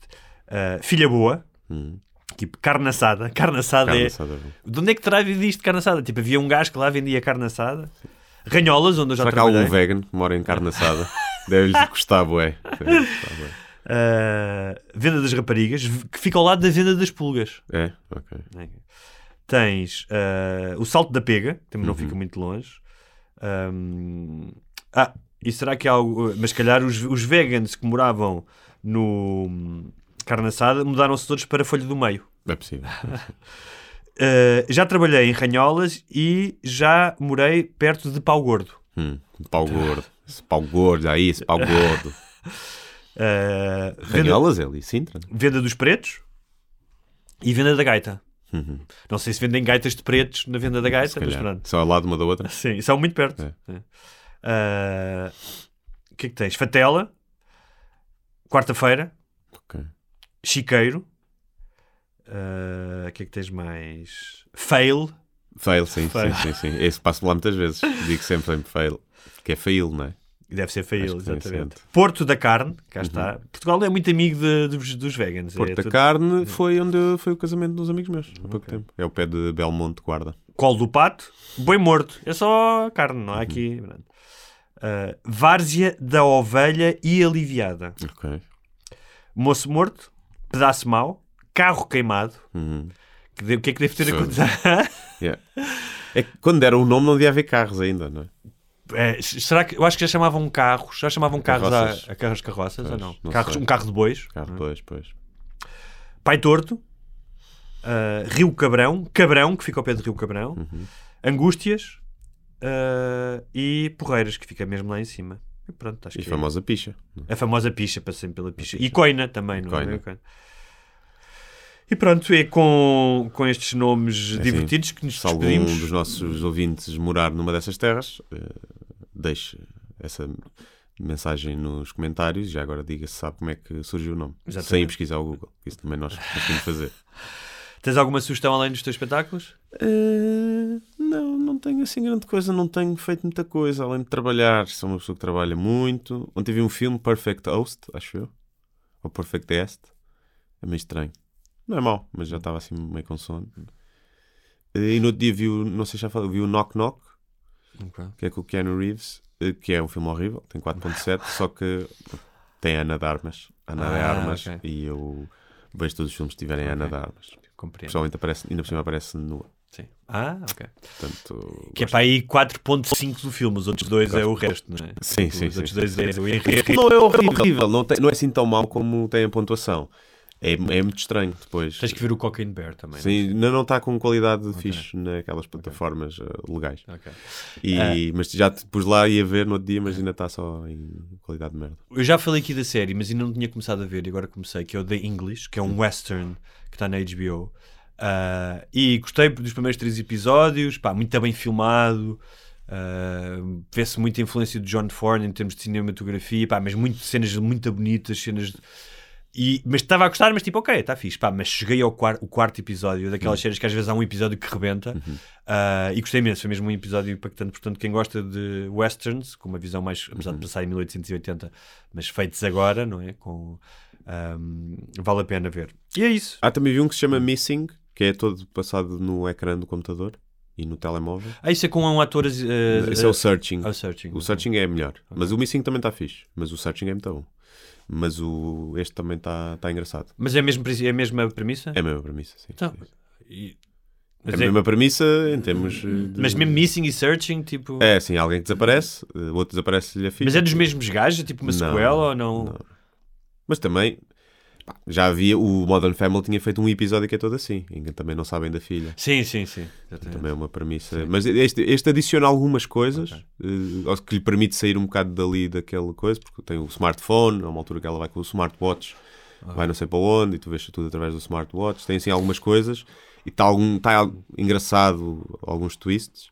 Ah, Filha Boa, Uhum. tipo carne assada. Carne assada Carne é. assada. De onde é que terá vindo isto de carne assada? Tipo, havia um gajo que lá vendia carne assada. Ranholas, onde eu já Será que há algum trabalhei. vegan que mora em carne assada? Deve-lhe custar, bué. Deve custar, bué. Ah, venda das raparigas, que fica ao lado da venda das pulgas. É, ok. Tens ah, o salto da pega, que também Uhum. não fica muito longe. Ahm, ah, e será que há algo. Mas se calhar os, os vegans que moravam no hum, carne assada mudaram-se todos para a folha do meio. É possível. eh, já trabalhei em Ranholas e já morei perto de Pau Gordo. Hum, pau gordo. Esse pau gordo, aí, esse pau gordo. Venda, Ranholas é ali, Sintra. venda dos pretos e venda da gaita. Uhum. Não sei se vendem gaitas de pretos na venda da gaita, mas pronto. Só ao lado uma da outra. Sim, são muito perto. É. É. O que é que tens? Fatela, quarta-feira, Ok. Chiqueiro. O que é que tens mais? Fail. Fail, sim, Fail. sim, sim, sim. Esse passo lá muitas vezes. Digo sempre, sempre fail. Que é fail, não é? Deve ser fail, exatamente. sim. Porto da Carne, cá está. Portugal é muito amigo de- dos, dos vegans. Porto é da tudo- Carne foi onde foi o casamento dos amigos meus, há pouco tempo. É o pé de Belmonte, guarda. Colo do pato, boi morto. É só carne, Uhum. não há aqui. pronto. Uh, várzea da ovelha e aliviada. Ok. Moço morto, pedaço mau, carro queimado. Uhum. Que de- O que é que deve ter Sim. acontecido? Yeah. É quando deram o nome não devia haver carros ainda, não é? É, será que eu acho que já chamavam carros? Já chamavam carros Carroças. a, a carros carroças Pois, ou não? não Carros- um carro de bois. Carro, pois, pois. Pai Torto, uh, Rio Cabrão, Cabrão, que fica ao pé de Rio Cabrão, Uhum. Angústias uh, e Porreiras, que fica mesmo lá em cima. E pronto, acho E que famosa picha. é? a famosa picha, passei pela picha. E Coina também, não é? Coina. E pronto, é com, com estes nomes assim, divertidos que nos Se algum despedimos. dos nossos ouvintes morar numa dessas terras, eh, deixe essa mensagem nos comentários. Já agora diga se sabe como é que surgiu o nome. Exatamente. Sem ir pesquisar o Google. Isso também nós conseguimos fazer. Tens alguma sugestão além dos teus espetáculos? Eh, não, não tenho assim grande coisa, não tenho feito muita coisa além de trabalhar. Sou uma pessoa que trabalha muito. Ontem vi um filme, Perfect Host, acho eu, ou Perfect Guest. É meio estranho. Não é mau, mas já estava assim meio com sono. E no outro dia vi, o, não sei se já falei, vi o Knock Knock, que é com o Keanu Reeves, eh, que é um filme horrível, tem 4.7, só que tem Ana de Armas. Ana de Ah, Armas, ok. e eu vejo todos os filmes que tiverem Ana de Armas. Compreendo. Pessoalmente aparece, ainda por cima aparece nua. Sim. Ah, ok. Portanto, Que é para aí 4.5 do filme, os outros dois é o resto, não é? Sim, sim, Os sim, outros sim, dois é o enredo. Não é horrível, não, tem- não é assim tão mau como tem a pontuação. É, é muito estranho depois. Tens que ver o Cocaine Bear também. Sim, ainda não está com qualidade fixe naquelas plataformas eh, legais. não é? Ok. E, Ah. Mas já te pus lá e ia ver no outro dia, mas ainda está só em qualidade de merda. Eu já falei aqui da série, mas ainda não tinha começado a ver e agora comecei, que é o The English, que é um western que está na HBO. Ah, e gostei dos primeiros três episódios, pá, muito bem filmado. ah, Vê-se muita influência de John Ford em termos de cinematografia, pá, mas muito, cenas muito bonitas, cenas de- E, mas estava a gostar, mas tipo, ok, está fixe, pá, mas cheguei ao quarto, o quarto episódio daquelas séries que às vezes há um episódio que rebenta ah, e gostei imenso, foi mesmo um episódio impactante. Portanto, quem gosta de westerns, com uma visão mais, apesar de passar em 1880, mas feitos agora, não é? Com, ahm, vale a pena ver. E é isso. Ah, também vi um que se chama Missing, que é todo passado no ecrã do computador e no telemóvel. Ah, isso é com um ator. Uh, Esse é o Searching. o Searching. O Searching é melhor, mas o Missing também está fixe. Mas o Searching é muito bom. Mas o, este também está tá engraçado. Mas é, mesmo, é a mesma premissa? É a mesma premissa, sim. Então, e- É mas, a é- mesma premissa em termos. eh, de- mas mesmo Missing e Searching, tipo. É, sim, alguém que desaparece, eh, o outro desaparece-lhe a filha. Mas é dos mesmos gajos? É tipo uma Não, sequela ou não? não. Mas também, pá, já havia, o Modern Family tinha feito um episódio que é todo assim, em que também não sabem da filha. Sim, sim, sim. Exatamente. Também é uma premissa. Mas este, este adiciona algumas coisas eh, que lhe permite sair um bocado dali daquela coisa, porque tem o smartphone, há uma altura que ela vai com o smartwatch, Ah. vai não sei para onde, e tu vês tudo através do smartwatch. Tem assim algumas coisas, e está algum, tá engraçado, alguns twists,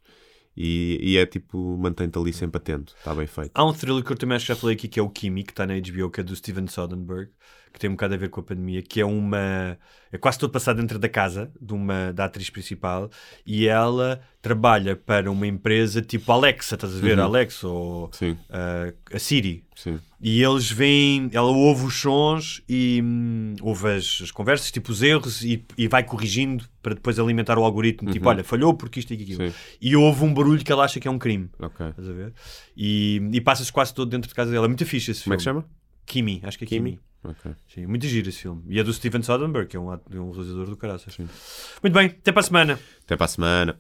e, e é tipo, mantém-te ali sempre atento, está bem feito. Há um thriller que eu também acho que já falei aqui, que é o Kimi, que está na HBO, que é do Steven Soderbergh, que tem um bocado a ver com a pandemia, que é uma... É quase todo passado dentro da casa de uma, da atriz principal e ela trabalha para uma empresa tipo Alexa, estás a ver? Uhum. Alexa ou ah, a Siri. sim. E eles veem, ela ouve os sons e hum, ouve as, as conversas, tipo os erros, e, e vai corrigindo para depois alimentar o algoritmo. Tipo, Uhum. olha, falhou porque isto e aquilo. Sim. E ouve um barulho que ela acha que é um crime. Ok. Estás a ver? E, e passa-se quase todo dentro de casa dela. É muito fixe esse Como é filme. que chama? Kimi, acho que é Kimi. Kimi? Ok. Sim, muito giro esse filme. E é do Steven Soderbergh, que é um, um realizador do caraças. Muito bem, até para a semana. Até para a semana.